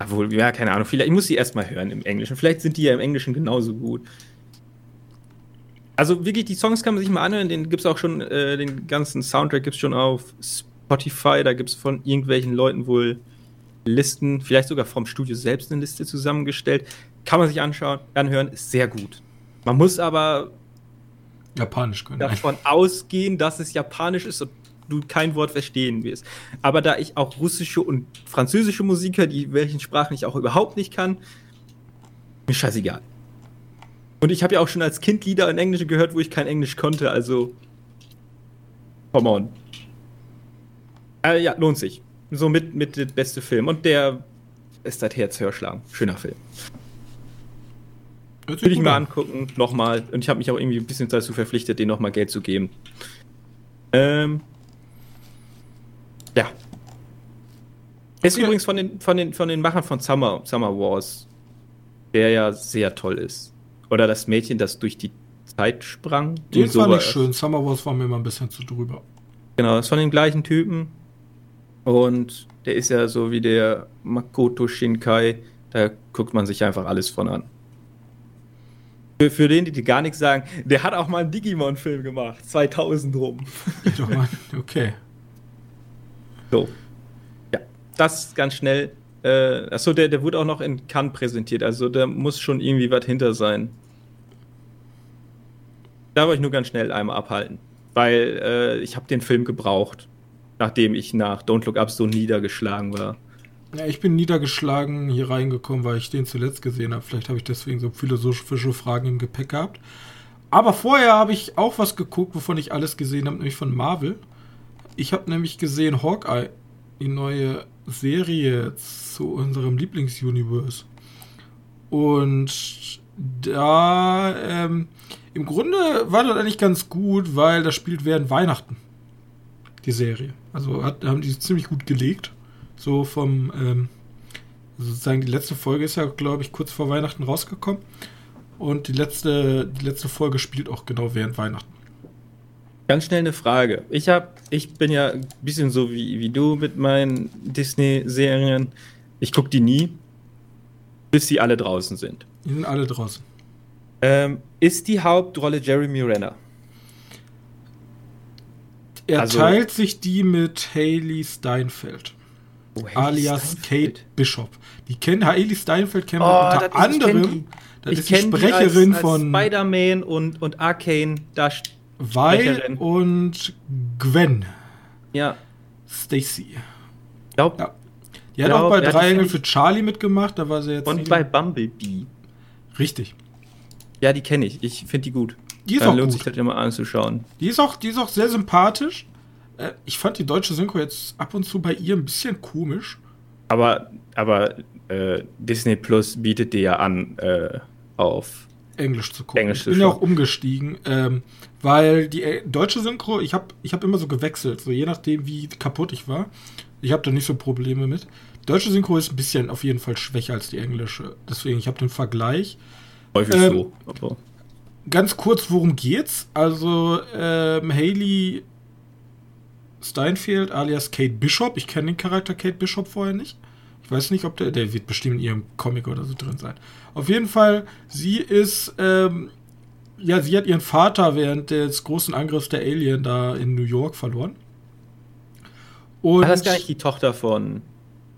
[SPEAKER 2] Obwohl, ja, keine Ahnung. Vielleicht, ich muss sie erstmal hören im Englischen. Vielleicht sind die ja im Englischen genauso gut also wirklich, die Songs kann man sich mal anhören. Den gibt es auch schon, äh, den ganzen Soundtrack gibt es schon auf Spotify. Da gibt es von irgendwelchen Leuten wohl Listen, vielleicht sogar vom Studio selbst eine Liste zusammengestellt. Kann man sich anschauen, anhören, ist sehr gut. Man muss aber
[SPEAKER 1] Japanisch können.
[SPEAKER 2] davon ausgehen, dass es Japanisch ist und du kein Wort verstehen wirst. Aber da ich auch russische und französische Musiker, die welchen Sprachen ich auch überhaupt nicht kann, mir scheißegal. Und ich habe ja auch schon als Kind Lieder in Englisch gehört, wo ich kein Englisch konnte, also. Come on. Äh, ja, lohnt sich. So mit, mit der beste Film. Und der ist das Herz höher schlagen. Schöner Film. Würde ich mal angucken, nochmal. Und ich habe mich auch irgendwie ein bisschen dazu verpflichtet, den nochmal Geld zu geben. Ähm. Ja. Ist okay. übrigens von den, von, den, von den Machern von Summer, Summer Wars, der ja sehr toll ist. Oder das Mädchen, das durch die Zeit sprang.
[SPEAKER 1] Den fand ich schön. Summer Wars war mir immer ein bisschen zu drüber.
[SPEAKER 2] Genau, das ist von den gleichen Typen. Und der ist ja so wie der Makoto Shinkai. Da guckt man sich einfach alles von an. Für, für den, die, die gar nichts sagen, der hat auch mal einen Digimon-Film gemacht. 2000 rum.
[SPEAKER 1] okay.
[SPEAKER 2] So. Ja, das ganz schnell. Äh, achso, der, der wurde auch noch in Cannes präsentiert. Also da muss schon irgendwie was hinter sein. Da wollte ich nur ganz schnell einmal abhalten. Weil äh, ich habe den Film gebraucht nachdem ich nach Don't Look Up so niedergeschlagen war.
[SPEAKER 1] Ja, ich bin niedergeschlagen hier reingekommen, weil ich den zuletzt gesehen habe. Vielleicht habe ich deswegen so philosophische Fragen im Gepäck gehabt. Aber vorher habe ich auch was geguckt, wovon ich alles gesehen habe, nämlich von Marvel. Ich habe nämlich gesehen Hawkeye, die neue Serie zu unserem Lieblingsuniverse. Und da, ähm, im Grunde war das eigentlich ganz gut, weil das spielt während Weihnachten die Serie. Also hat, haben die ziemlich gut gelegt. So vom, ähm, sozusagen die letzte Folge ist ja, glaube ich, kurz vor Weihnachten rausgekommen. Und die letzte, die letzte Folge spielt auch genau während Weihnachten.
[SPEAKER 2] Ganz schnell eine Frage. Ich hab, ich bin ja ein bisschen so wie, wie du mit meinen Disney-Serien. Ich gucke die nie, bis sie alle draußen sind.
[SPEAKER 1] Die sind alle draußen.
[SPEAKER 2] Ähm, ist die Hauptrolle Jeremy Renner?
[SPEAKER 1] Er also, teilt sich die mit Haley Steinfeld. Oh, alias Steinfeld. Kate Bishop. Die kennen Haley Steinfeld kennen wir oh, unter anderem.
[SPEAKER 2] Das ist die Sprecherin als, als von Spider-Man und, und Arcane. Da
[SPEAKER 1] Weil und Gwen.
[SPEAKER 2] Ja.
[SPEAKER 1] Stacy.
[SPEAKER 2] Glaub, ja.
[SPEAKER 1] Die hat auch bei Drei Engel für Charlie mitgemacht, da war sie jetzt.
[SPEAKER 2] Und bei Bumblebee.
[SPEAKER 1] Richtig.
[SPEAKER 2] Ja, die kenne ich. Ich finde die gut.
[SPEAKER 1] Die ist Dann auch lohnt
[SPEAKER 2] gut. sich das immer anzuschauen.
[SPEAKER 1] Die ist auch, die ist auch sehr sympathisch. Äh, ich fand die deutsche Synchro jetzt ab und zu bei ihr ein bisschen komisch.
[SPEAKER 2] Aber, aber äh, Disney Plus bietet dir ja an, äh, auf
[SPEAKER 1] Englisch zu gucken.
[SPEAKER 2] Englisch
[SPEAKER 1] ich bin ja auch umgestiegen, ähm, weil die äh, deutsche Synchro, ich habe ich hab immer so gewechselt, so je nachdem, wie kaputt ich war. Ich habe da nicht so Probleme mit. Deutsche Synchro ist ein bisschen auf jeden Fall schwächer als die englische. Deswegen, ich habe den Vergleich.
[SPEAKER 2] Häufig ähm, so. Aber
[SPEAKER 1] ganz kurz, worum geht's? Also, ähm, Haley Steinfeld alias Kate Bishop. Ich kenne den Charakter Kate Bishop vorher nicht. Ich weiß nicht, ob der, der wird bestimmt in ihrem Comic oder so drin sein. Auf jeden Fall, sie ist, ähm, ja, sie hat ihren Vater während des großen Angriffs der Alien da in New York verloren.
[SPEAKER 2] Und War das gar nicht die Tochter von.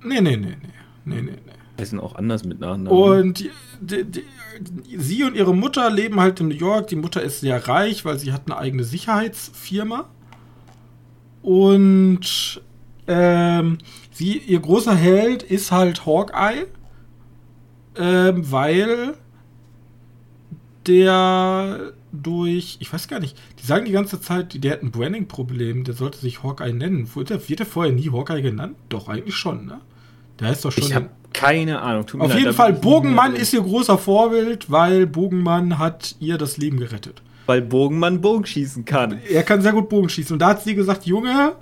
[SPEAKER 1] Nee, nee, nee, nee. Nee, nee, nee.
[SPEAKER 2] Sind auch anders mit Nachnamen.
[SPEAKER 1] Und die, die, die, sie und ihre Mutter leben halt in New York. Die Mutter ist sehr reich, weil sie hat eine eigene Sicherheitsfirma. Und ähm, sie, ihr großer Held ist halt Hawkeye, ähm, weil der durch, ich weiß gar nicht, die sagen die ganze Zeit, der hat ein Branding-Problem, der sollte sich Hawkeye nennen. Wird er, wird er vorher nie Hawkeye genannt? Doch, eigentlich schon, ne? Der heißt doch schon.
[SPEAKER 2] Ich habe keine Ahnung.
[SPEAKER 1] Auf leid, jeden Fall, Bogenmann ist ihr großer Vorbild, weil Bogenmann hat ihr das Leben gerettet.
[SPEAKER 2] Weil Bogenmann Bogen schießen kann.
[SPEAKER 1] Er kann sehr gut Bogen schießen. Und da hat sie gesagt, Junge,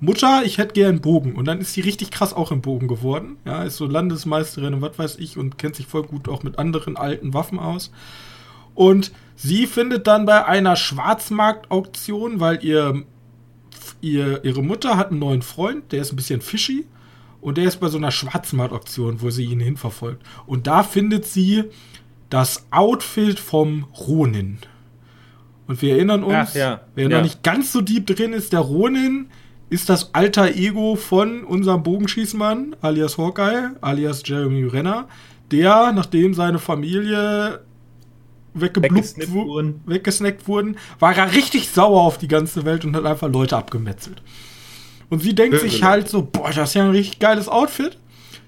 [SPEAKER 1] Mutter, ich hätte gern Bogen. Und dann ist sie richtig krass auch im Bogen geworden. Ja, ist so Landesmeisterin und was weiß ich und kennt sich voll gut auch mit anderen alten Waffen aus. Und sie findet dann bei einer Schwarzmarktauktion, weil ihr, ihr, ihre Mutter hat einen neuen Freund, der ist ein bisschen fishy. Und der ist bei so einer Schwarzmarktauktion, wo sie ihn hinverfolgt. Und da findet sie das Outfit vom Ronin. Und wir erinnern uns,
[SPEAKER 2] Ach, ja.
[SPEAKER 1] wer ja. noch nicht ganz so deep drin ist, der Ronin ist das alter Ego von unserem Bogenschießmann, alias Hawkeye, alias Jeremy Renner, der, nachdem seine Familie weggesnackt wurden. weggesnackt wurden, war er richtig sauer auf die ganze Welt und hat einfach Leute abgemetzelt. Und sie denkt sich halt so, boah, das ist ja ein richtig geiles Outfit.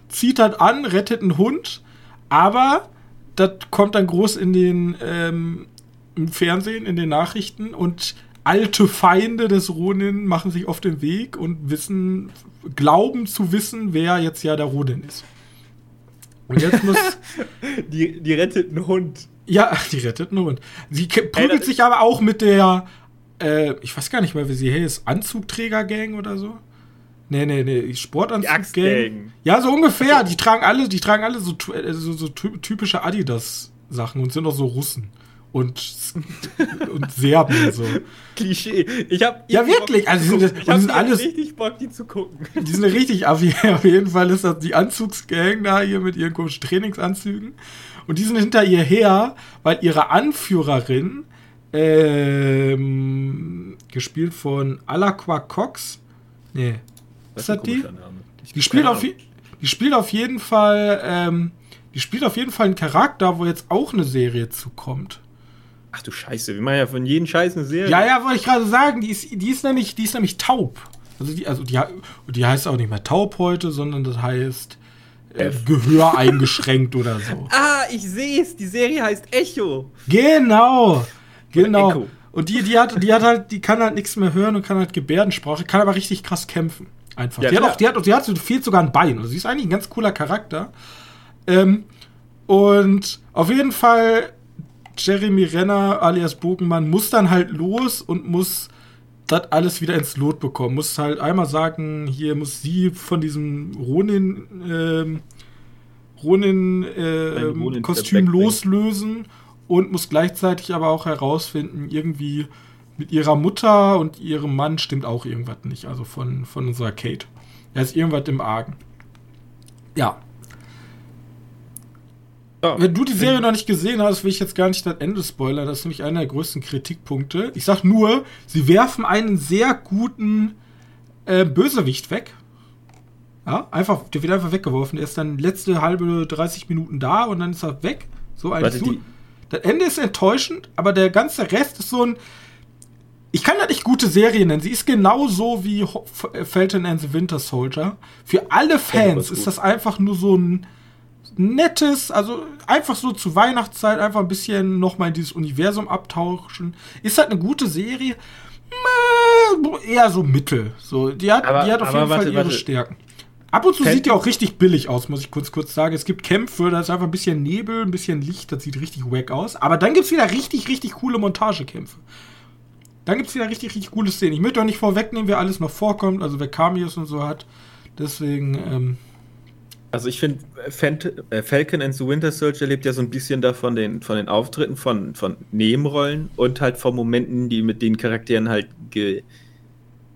[SPEAKER 1] Zieht halt an, rettet einen Hund, aber das kommt dann groß in den ähm, im Fernsehen, in den Nachrichten und alte Feinde des Ronin machen sich auf den Weg und wissen, glauben zu wissen, wer jetzt ja der Ronin ist. Und jetzt muss.
[SPEAKER 2] die, die rettet einen Hund.
[SPEAKER 1] Ja, die rettet einen Hund. Sie prügelt sich aber auch mit der, äh, ich weiß gar nicht mehr, wie sie heißt, Anzugträger-Gang oder so. Nee, nee, nee, Sportanzug-Gang. Ja, so ungefähr. Die tragen alle, die tragen alle so, äh, so, so typische Adidas-Sachen und sind auch so Russen und, und Serben und so.
[SPEAKER 2] Klischee. Ich hab
[SPEAKER 1] ja, wirklich. Also, die sind, sind alles,
[SPEAKER 2] richtig Bock, die zu gucken.
[SPEAKER 1] Die sind richtig auf, auf jeden Fall ist das die Anzugsgang da hier mit ihren komischen Trainingsanzügen. Und die sind hinter ihr her, weil ihre Anführerin, ähm, gespielt von Alaqua Cox, nee, was hat die? Die spielt, auf, die spielt auf jeden Fall, ähm, die spielt auf jeden Fall einen Charakter, wo jetzt auch eine Serie zukommt.
[SPEAKER 2] Ach du Scheiße, wir machen ja von jedem Scheiß eine Serie.
[SPEAKER 1] Ja, ja, wollte ich gerade sagen, die ist, die ist nämlich, die ist nämlich taub. Also die, also die, die heißt auch nicht mehr taub heute, sondern das heißt äh, Gehör eingeschränkt oder so.
[SPEAKER 2] Ah, ich sehe es, die Serie heißt Echo.
[SPEAKER 1] Genau, genau. Echo. Und die, die hat, die hat halt, die kann halt nichts mehr hören und kann halt Gebärdensprache, kann aber richtig krass kämpfen. Einfach. Ja, die, hat auch, die, hat, die hat, fehlt sogar ein Bein. Also sie ist eigentlich ein ganz cooler Charakter. Ähm, und auf jeden Fall Jeremy Renner alias Bogenmann muss dann halt los und muss das alles wieder ins Lot bekommen. Muss halt einmal sagen, hier muss sie von diesem Ronin, ähm, Ronin, äh, Ronin Kostüm loslösen und muss gleichzeitig aber auch herausfinden, irgendwie mit ihrer Mutter und ihrem Mann stimmt auch irgendwas nicht. Also von, von unserer Kate. Da ist irgendwas im Argen. Ja. Ja. Wenn du die Serie noch nicht gesehen hast, will ich jetzt gar nicht das Ende spoilern. Das ist nämlich einer der größten Kritikpunkte. Ich sag nur, sie werfen einen sehr guten äh, Bösewicht weg. Ja, einfach, der wird einfach weggeworfen. Der ist dann letzte halbe 30 Minuten da und dann ist er weg. So ein Warte, Das Ende ist enttäuschend, aber der ganze Rest ist so ein. Ich kann das nicht gute Serie nennen. Sie ist genauso wie Falcon and the Winter Soldier. Für alle Fans ist das einfach nur so ein nettes, also einfach so zu Weihnachtszeit einfach ein bisschen nochmal in dieses Universum abtauschen. Ist halt eine gute Serie. Eher so mittel. So, die hat, aber, die hat auf jeden warte, Fall ihre warte. Stärken. Ab und zu Fan sieht die auch richtig billig aus, muss ich kurz kurz sagen. Es gibt Kämpfe, da ist einfach ein bisschen Nebel, ein bisschen Licht, das sieht richtig wack aus. Aber dann gibt es wieder richtig, richtig coole Montagekämpfe. Dann gibt es wieder richtig, richtig coole Szenen. Ich möchte auch nicht vorwegnehmen, wer alles noch vorkommt, also wer Cameos und so hat. Deswegen, ähm,
[SPEAKER 2] also ich finde, äh, Falcon and the Winter Soldier lebt ja so ein bisschen davon den, von den Auftritten, von, von Nebenrollen und halt von Momenten, die mit den Charakteren halt ge,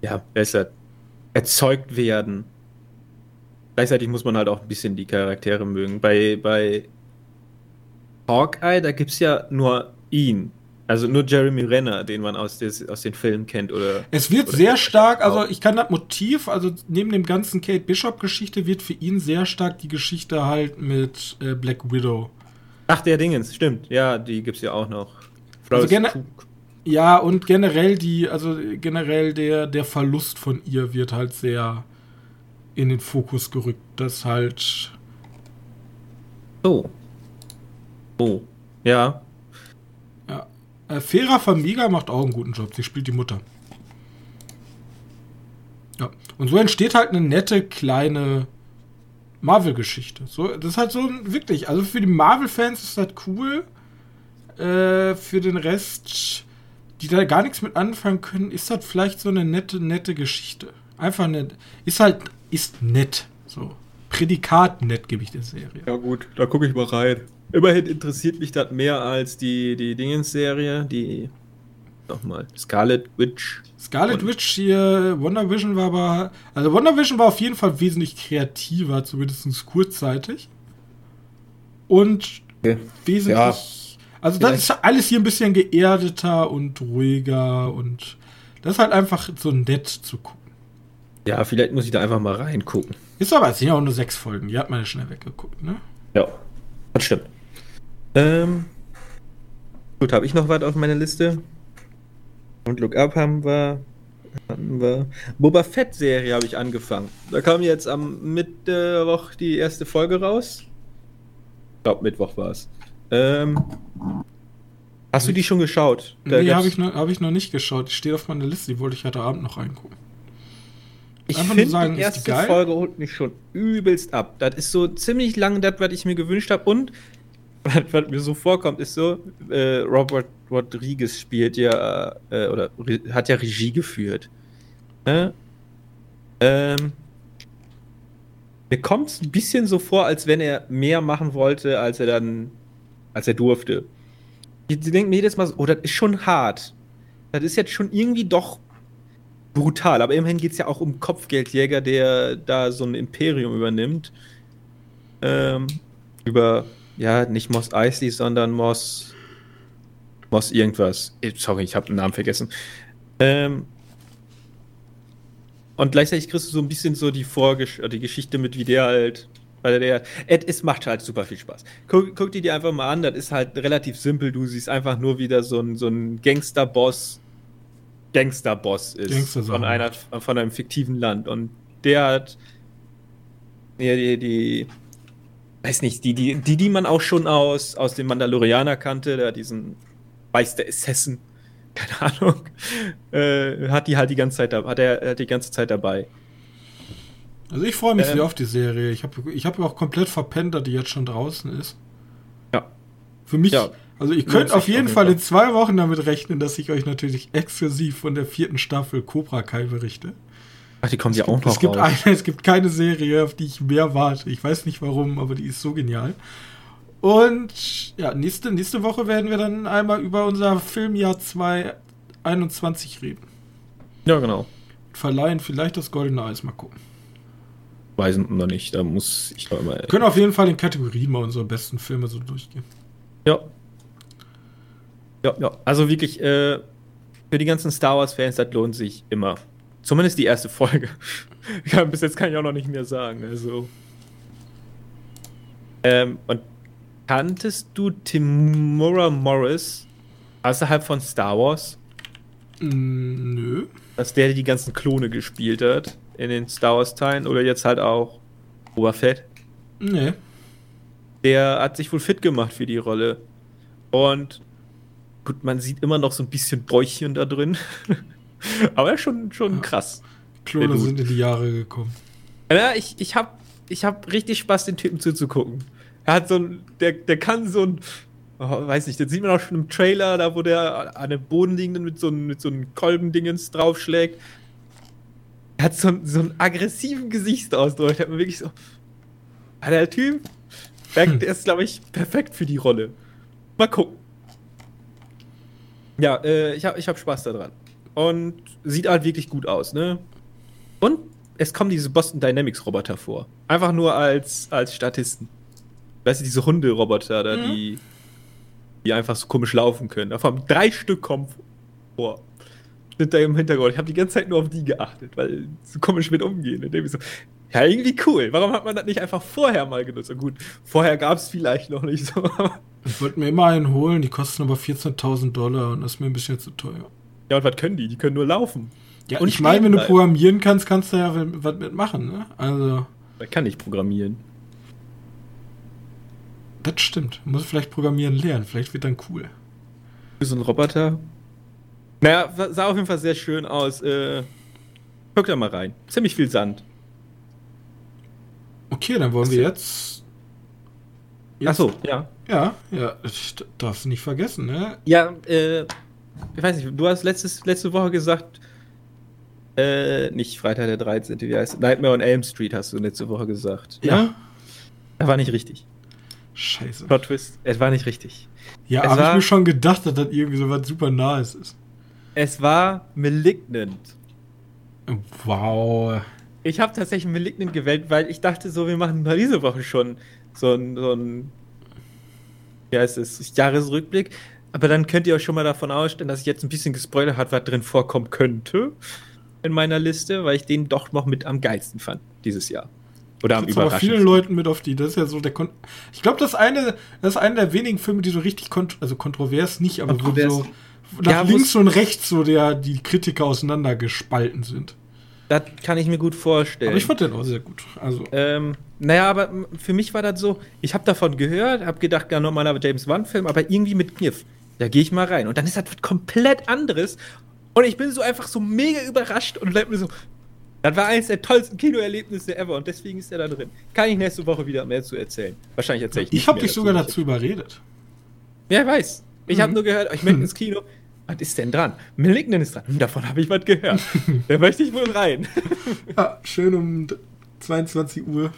[SPEAKER 2] ja, besser erzeugt werden. Gleichzeitig muss man halt auch ein bisschen die Charaktere mögen. Bei, bei Hawkeye, da gibt es ja nur ihn. Also nur Jeremy Renner, den man aus, des, aus den Filmen kennt, oder?
[SPEAKER 1] Es wird
[SPEAKER 2] oder
[SPEAKER 1] sehr stark, also ich kann das Motiv, also neben dem ganzen Kate Bishop-Geschichte wird für ihn sehr stark die Geschichte halt mit äh, Black Widow.
[SPEAKER 2] Ach, der Dingens, stimmt. Ja, die gibt's ja auch noch.
[SPEAKER 1] Also ja, und generell die, also generell der, der Verlust von ihr wird halt sehr in den Fokus gerückt. Das halt.
[SPEAKER 2] Oh. Oh. Ja,
[SPEAKER 1] äh, Fera Famiga macht auch einen guten Job. Sie spielt die Mutter. Ja. Und so entsteht halt eine nette kleine Marvel-Geschichte. So, das ist halt so wirklich, also für die Marvel-Fans ist das cool. Äh, für den Rest, die da gar nichts mit anfangen können, ist das vielleicht so eine nette, nette Geschichte. Einfach nett. Ist halt, ist nett. So. Prädikat nett gebe ich der Serie.
[SPEAKER 2] Ja, gut, da gucke ich mal rein. Immerhin interessiert mich das mehr als die, die Dingens-Serie, die nochmal Scarlet Witch.
[SPEAKER 1] Scarlet Witch hier, Wonder Vision war aber. Also Wonder Vision war auf jeden Fall wesentlich kreativer, zumindest kurzzeitig. Und okay. wesentlich. Ja. Also das ist alles hier ein bisschen geerdeter und ruhiger und das ist halt einfach so nett zu gucken.
[SPEAKER 2] Ja, vielleicht muss ich da einfach mal reingucken.
[SPEAKER 1] Ist aber, es sind ja auch nur sechs Folgen, die hat man ja schnell weggeguckt, ne?
[SPEAKER 2] Ja, das stimmt. Ähm, gut, habe ich noch was auf meiner Liste? Und Look Up haben wir. Hatten wir. Boba Fett-Serie habe ich angefangen. Da kam jetzt am Mittwoch die erste Folge raus. Ich glaube, Mittwoch war es. Ähm, hast du die schon geschaut?
[SPEAKER 1] Da nee, habe ich, noch, hab ich noch nicht geschaut. Die steht auf meiner Liste, die wollte ich heute Abend noch reingucken.
[SPEAKER 2] Ich finde, die erste Folge holt mich schon übelst ab. Das ist so ziemlich lang das, was ich mir gewünscht habe. Und was, mir so vorkommt, ist so, äh, Robert Rodriguez spielt ja, äh, oder hat ja Regie geführt. Ne? Ähm, mir kommt es ein bisschen so vor, als wenn er mehr machen wollte, als er dann, als er durfte. Ich denke mir jedes Mal so, oh, das ist schon hart. Das ist jetzt schon irgendwie doch brutal. Aber immerhin geht es ja auch um Kopfgeldjäger, der da so ein Imperium übernimmt. Ähm, über, ja, nicht Moss Eisley, sondern Moss. Moss irgendwas. Sorry, ich habe den Namen vergessen. Ähm, und gleichzeitig kriegst du so ein bisschen so die Vorgesch die Geschichte mit, wie der halt. Weil der, es macht halt super viel Spaß. Guck, guck die dir einfach mal an, das ist halt relativ simpel. Du siehst einfach nur wieder so ein, so Gangster-Boss, Gangsterboss ist Gangster von einer von einem fiktiven Land. Und der hat ja die, die weiß nicht die die die die man auch schon aus aus dem Mandalorianer kannte der diesen Weiß der Assassin keine Ahnung äh, hat die halt die ganze Zeit hat er hat die ganze Zeit dabei.
[SPEAKER 1] Also ich freue mich ähm, sehr auf die Serie. Ich habe ich habe auch komplett verpennt dass die jetzt schon draußen ist.
[SPEAKER 2] Ja.
[SPEAKER 1] Für mich ja. Also ihr könnt auf jeden Fall in zwei Wochen damit rechnen, dass ich euch natürlich exklusiv von der vierten Staffel Cobra Kai berichte.
[SPEAKER 2] Ach, die kommen ja auch
[SPEAKER 1] noch es gibt, eine, es gibt keine Serie, auf die ich mehr warte. Ich weiß nicht warum, aber die ist so genial. Und ja, nächste, nächste Woche werden wir dann einmal über unser Filmjahr 2021 reden.
[SPEAKER 2] Ja, genau.
[SPEAKER 1] Verleihen vielleicht das Goldene Eis, mal gucken.
[SPEAKER 2] Weiß noch nicht, da muss ich glaube
[SPEAKER 1] mal. Wir können auf jeden Fall in Kategorien mal unsere besten Filme so durchgehen.
[SPEAKER 2] Ja, ja, ja. Also wirklich, äh, für die ganzen Star Wars-Fans, das lohnt sich immer. Zumindest die erste Folge. ja, bis jetzt kann ich auch noch nicht mehr sagen. Also. Ähm, und kanntest du Timura Morris außerhalb von Star Wars?
[SPEAKER 1] Mm, nö.
[SPEAKER 2] Dass der die ganzen Klone gespielt hat in den Star Wars-Teilen oder jetzt halt auch Oberfett?
[SPEAKER 1] Nee.
[SPEAKER 2] Der hat sich wohl fit gemacht für die Rolle. Und Gut, man sieht immer noch so ein bisschen Bäuchchen da drin. Aber schon, schon ja. krass.
[SPEAKER 1] Klone sind in die Jahre gekommen.
[SPEAKER 2] Ja, ich, ich hab, ich hab richtig Spaß, den Typen zuzugucken. Er hat so ein, der, der kann so ein, oh, weiß nicht, das sieht man auch schon im Trailer, da wo der an dem Boden liegenden mit so einem, mit so einem Kolbendingens draufschlägt. Er hat so, so einen aggressiven Gesichtsausdruck. Da hat man wirklich so, der Typ, der, hm. der ist, glaube ich, perfekt für die Rolle. Mal gucken. Ja, äh, ich habe ich hab Spaß daran. Und sieht halt wirklich gut aus, ne? Und es kommen diese Boston Dynamics Roboter vor. Einfach nur als, als Statisten. Weißt du, diese Hunde-Roboter da, mhm. die, die einfach so komisch laufen können. Davon drei Stück kommen vor. Sind da im Hintergrund. Ich habe die ganze Zeit nur auf die geachtet, weil sie so komisch mit umgehen. Und so, ja, irgendwie cool. Warum hat man das nicht einfach vorher mal genutzt? Und gut, vorher gab es vielleicht noch nicht so.
[SPEAKER 1] Ich wollte mir immer einen holen, die kosten aber 14.000 Dollar und das ist mir ein bisschen zu teuer.
[SPEAKER 2] Ja, und was können die? Die können nur laufen.
[SPEAKER 1] Ja, und ich meine, wenn du programmieren kannst, kannst du ja was mitmachen, ne? Also.
[SPEAKER 2] Man kann nicht programmieren.
[SPEAKER 1] Das stimmt. Muss vielleicht programmieren lernen. Vielleicht wird dann cool.
[SPEAKER 2] So ein Roboter? Naja, sah auf jeden Fall sehr schön aus. Äh, guck da mal rein. Ziemlich viel Sand.
[SPEAKER 1] Okay, dann wollen wir jetzt.
[SPEAKER 2] jetzt Achso, ja.
[SPEAKER 1] Ja, ja, ich darfst du nicht vergessen, ne?
[SPEAKER 2] Ja, äh, ich weiß nicht, du hast letztes, letzte Woche gesagt, äh, nicht Freitag der 13., wie heißt es? Nightmare on Elm Street hast du letzte Woche gesagt.
[SPEAKER 1] Ja. ja.
[SPEAKER 2] Das war nicht richtig.
[SPEAKER 1] Scheiße.
[SPEAKER 2] Plot Twist, es war nicht richtig.
[SPEAKER 1] Ja, habe ich mir schon gedacht, dass das irgendwie so was super Nahes ist.
[SPEAKER 2] Es war Malignant.
[SPEAKER 1] Wow.
[SPEAKER 2] Ich habe tatsächlich Malignant gewählt, weil ich dachte so, wir machen mal diese Woche schon so ein, so ein wie heißt es, Jahresrückblick. Aber dann könnt ihr euch schon mal davon ausstellen, dass ich jetzt ein bisschen gespoilert habe, was drin vorkommen könnte in meiner Liste, weil ich den doch noch mit am geilsten fand dieses Jahr.
[SPEAKER 1] Oder am aber vielen Leuten mit auf die. Das ist ja so der Kon Ich glaube, das ist eine, das ist einer der wenigen Filme, die so richtig kont also kontrovers nicht, aber kontrovers. so nach ja, links und rechts so der die Kritiker auseinandergespalten sind.
[SPEAKER 2] Das kann ich mir gut vorstellen.
[SPEAKER 1] Aber ich fand den auch sehr gut. Also.
[SPEAKER 2] Ähm, naja, aber für mich war das so, ich habe davon gehört, habe gedacht, gar normaler James Wan-Film, aber irgendwie mit Kniff. Da gehe ich mal rein. Und dann ist das was komplett anderes. Und ich bin so einfach so mega überrascht und bleib mir so, das war eines der tollsten Kinoerlebnisse ever und deswegen ist er da drin. Kann ich nächste Woche wieder mehr zu erzählen. Wahrscheinlich erzähle
[SPEAKER 1] ich Ich habe dich sogar dazu überredet.
[SPEAKER 2] Wer weiß. Ich mhm. habe nur gehört, ich möchte ins Kino. Was ist denn dran? Malignant ist dran. Hm, davon habe ich was gehört. da möchte ich wohl rein.
[SPEAKER 1] ja, schön um 22 Uhr.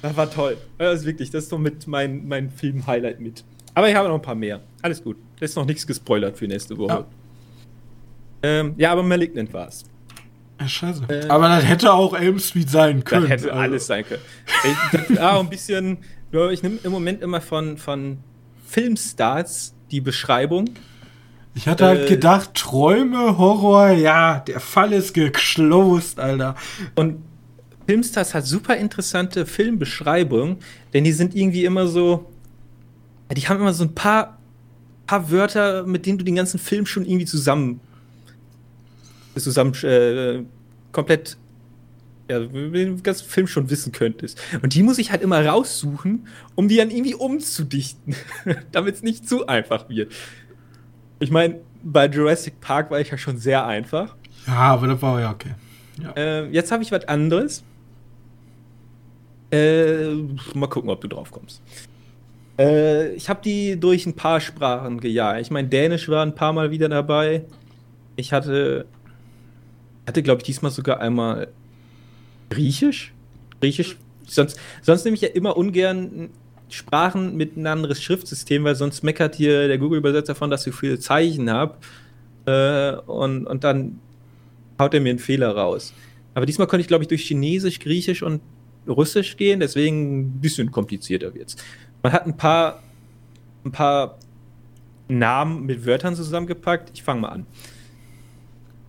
[SPEAKER 2] Das war toll. Das ist wirklich, das ist so mit mein, mein Film-Highlight mit. Aber ich habe noch ein paar mehr. Alles gut. Das ist noch nichts gespoilert für nächste Woche. Ja, ähm, ja aber Malignant war es.
[SPEAKER 1] Ja, scheiße. Äh, aber das hätte auch Elm Street sein können.
[SPEAKER 2] Das hätte also. alles sein können. ich, ja, ein bisschen. Ich nehme im Moment immer von, von Filmstars die Beschreibung
[SPEAKER 1] ich hatte halt äh, gedacht, Träume, Horror, ja, der Fall ist geclosed, Alter.
[SPEAKER 2] Und Filmstars hat super interessante Filmbeschreibungen, denn die sind irgendwie immer so, die haben immer so ein paar, paar Wörter, mit denen du den ganzen Film schon irgendwie zusammen, zusammen, äh, komplett, ja, den ganzen Film schon wissen könntest. Und die muss ich halt immer raussuchen, um die dann irgendwie umzudichten, damit es nicht zu einfach wird. Ich meine, bei Jurassic Park war ich ja schon sehr einfach.
[SPEAKER 1] Ja, aber das war ja okay. Ja.
[SPEAKER 2] Äh, jetzt habe ich was anderes. Äh, mal gucken, ob du drauf kommst. Äh, ich habe die durch ein paar Sprachen gejagt. Ich meine, Dänisch war ein paar Mal wieder dabei. Ich hatte, hatte glaube ich, diesmal sogar einmal Griechisch. Griechisch. Sonst, sonst nehme ich ja immer ungern Sprachen mit ein anderes Schriftsystem, weil sonst meckert hier der Google-Übersetzer davon, dass ich viele Zeichen habe. Äh, und, und dann haut er mir einen Fehler raus. Aber diesmal konnte ich, glaube ich, durch Chinesisch, Griechisch und Russisch gehen, deswegen ein bisschen komplizierter wird's. Man hat ein paar, ein paar Namen mit Wörtern zusammengepackt. Ich fange mal an.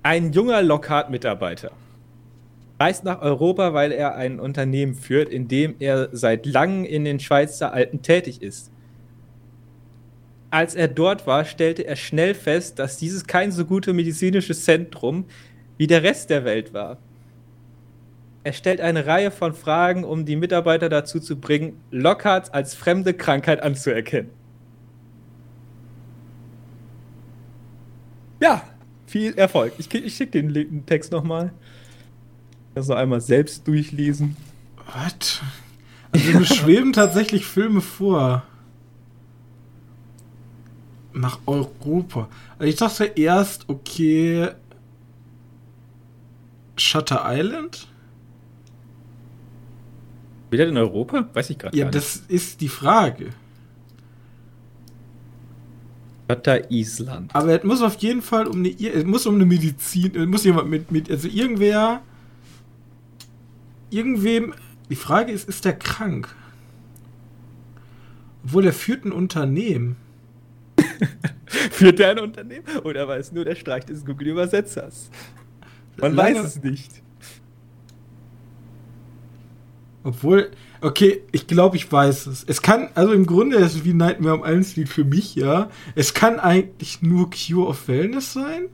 [SPEAKER 2] Ein junger Lockhart-Mitarbeiter reist nach Europa, weil er ein Unternehmen führt, in dem er seit langem in den Schweizer Alpen tätig ist. Als er dort war, stellte er schnell fest, dass dieses kein so gutes medizinisches Zentrum wie der Rest der Welt war. Er stellt eine Reihe von Fragen, um die Mitarbeiter dazu zu bringen, Lockhart als fremde Krankheit anzuerkennen. Ja, viel Erfolg. Ich, ich schicke den Text nochmal. Du einmal selbst durchlesen?
[SPEAKER 1] Was? Also mir schweben tatsächlich Filme vor. Nach Europa. Also ich dachte erst, okay. Shutter Island?
[SPEAKER 2] Wieder in Europa? Weiß ich gerade
[SPEAKER 1] ja, gar nicht. Ja, das ist die Frage.
[SPEAKER 2] Shutter Island.
[SPEAKER 1] Aber es muss auf jeden Fall um eine, es muss um eine Medizin, es muss jemand mit, mit, also irgendwer irgendwem. Die Frage ist, ist der krank? Obwohl er führt ein Unternehmen.
[SPEAKER 2] führt er ein Unternehmen? Oder war es nur der Streich des Google-Übersetzers? Man Lange, weiß es nicht.
[SPEAKER 1] Obwohl, okay, ich glaube, ich weiß es. Es kann, also im Grunde ist es wie Nightmare on Elm Street für mich, ja. Es kann eigentlich nur Cure of Wellness sein,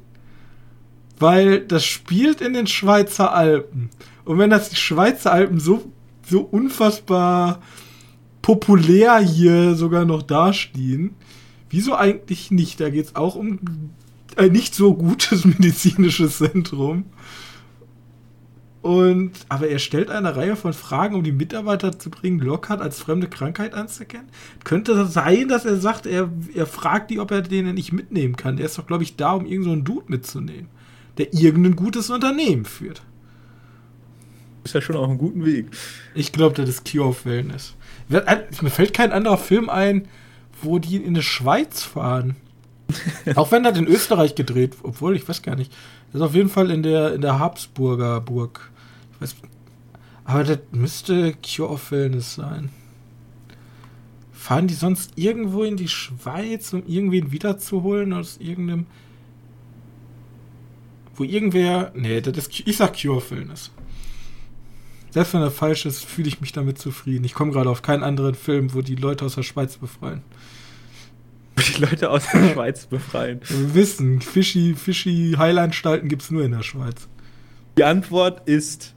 [SPEAKER 1] weil das spielt in den Schweizer Alpen. Und wenn das die Schweizer Alpen so, so unfassbar populär hier sogar noch dastehen, wieso eigentlich nicht? Da geht es auch um ein nicht so gutes medizinisches Zentrum. Und, aber er stellt eine Reihe von Fragen, um die Mitarbeiter zu bringen, Lockhart als fremde Krankheit anzuerkennen. Könnte das sein, dass er sagt, er, er fragt die, ob er den nicht mitnehmen kann. Der ist doch, glaube ich, da, um irgendeinen so Dude mitzunehmen, der irgendein gutes Unternehmen führt
[SPEAKER 2] ist ja schon auf einem guten Weg.
[SPEAKER 1] Ich glaube, das ist Cure of Wellness. Mir fällt kein anderer Film ein, wo die in die Schweiz fahren. Auch wenn das in Österreich gedreht, obwohl ich weiß gar nicht. Das ist auf jeden Fall in der, in der Habsburger Burg. Ich weiß, aber das müsste Cure of Wellness sein. Fahren die sonst irgendwo in die Schweiz, um irgendwen wiederzuholen aus irgendeinem. Wo irgendwer. Nee, das ist. Ich sag Cure of Wellness. Selbst wenn er falsch ist, fühle ich mich damit zufrieden. Ich komme gerade auf keinen anderen Film, wo die Leute aus der Schweiz befreien.
[SPEAKER 2] Die Leute aus der Schweiz befreien.
[SPEAKER 1] Wir wissen, Fischi, Fischi Heilanstalten gibt es nur in der Schweiz.
[SPEAKER 2] Die Antwort ist,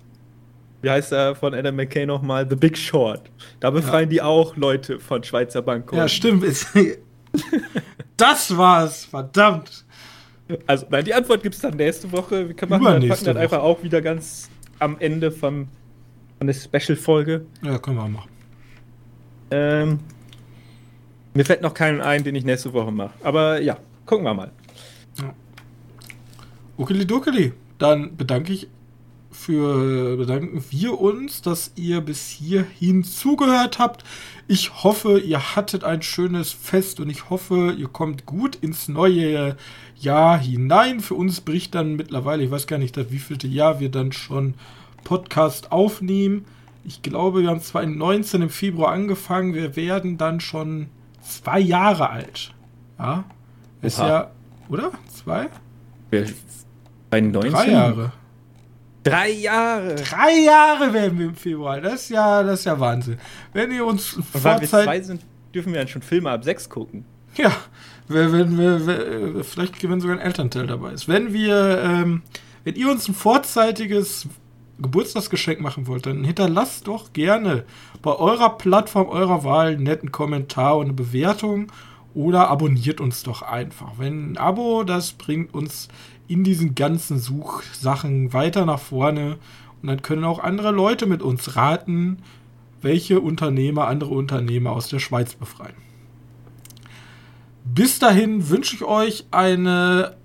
[SPEAKER 2] wie heißt er von Adam McKay nochmal? The Big Short. Da befreien ja. die auch Leute von Schweizer Bankkonten.
[SPEAKER 1] Ja, stimmt. das war's, verdammt.
[SPEAKER 2] Also, nein, die Antwort gibt es dann nächste Woche. Wir können machen, packen dann einfach auch wieder ganz am Ende vom, der Special-Folge.
[SPEAKER 1] Ja, können wir machen.
[SPEAKER 2] Ähm, mir fällt noch keinen ein, den ich nächste Woche mache. Aber ja, gucken wir mal. Ja.
[SPEAKER 1] Okeli dokeli. Dann bedanke ich für bedanken wir uns, dass ihr bis hierhin zugehört habt. Ich hoffe, ihr hattet ein schönes Fest und ich hoffe, ihr kommt gut ins neue Jahr hinein. Für uns bricht dann mittlerweile, ich weiß gar nicht, das wievielte Jahr wir dann schon Podcast aufnehmen. Ich glaube, wir haben 2019 im Februar angefangen. Wir werden dann schon zwei Jahre alt. Ja. Ist Oha. ja, oder? Zwei?
[SPEAKER 2] 2019?
[SPEAKER 1] Drei Jahre.
[SPEAKER 2] Drei Jahre.
[SPEAKER 1] Drei Jahre werden wir im Februar. Das ist ja, das ist ja Wahnsinn. Wenn ihr uns
[SPEAKER 2] Und weil wir zwei sind, dürfen wir dann schon Filme ab sechs gucken.
[SPEAKER 1] Ja, wenn, wenn, wenn, vielleicht wenn sogar ein Elternteil dabei ist. Wenn wir, ähm, wenn ihr uns ein vorzeitiges Geburtstagsgeschenk machen wollt, dann hinterlasst doch gerne bei eurer Plattform eurer Wahl einen netten Kommentar und eine Bewertung oder abonniert uns doch einfach. Wenn ein Abo, das bringt uns in diesen ganzen Suchsachen weiter nach vorne und dann können auch andere Leute mit uns raten, welche Unternehmer andere Unternehmer aus der Schweiz befreien. Bis dahin wünsche ich euch eine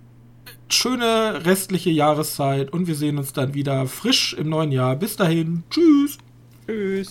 [SPEAKER 1] schöne restliche Jahreszeit und wir sehen uns dann wieder frisch im neuen Jahr. Bis dahin, tschüss.
[SPEAKER 2] Tschüss.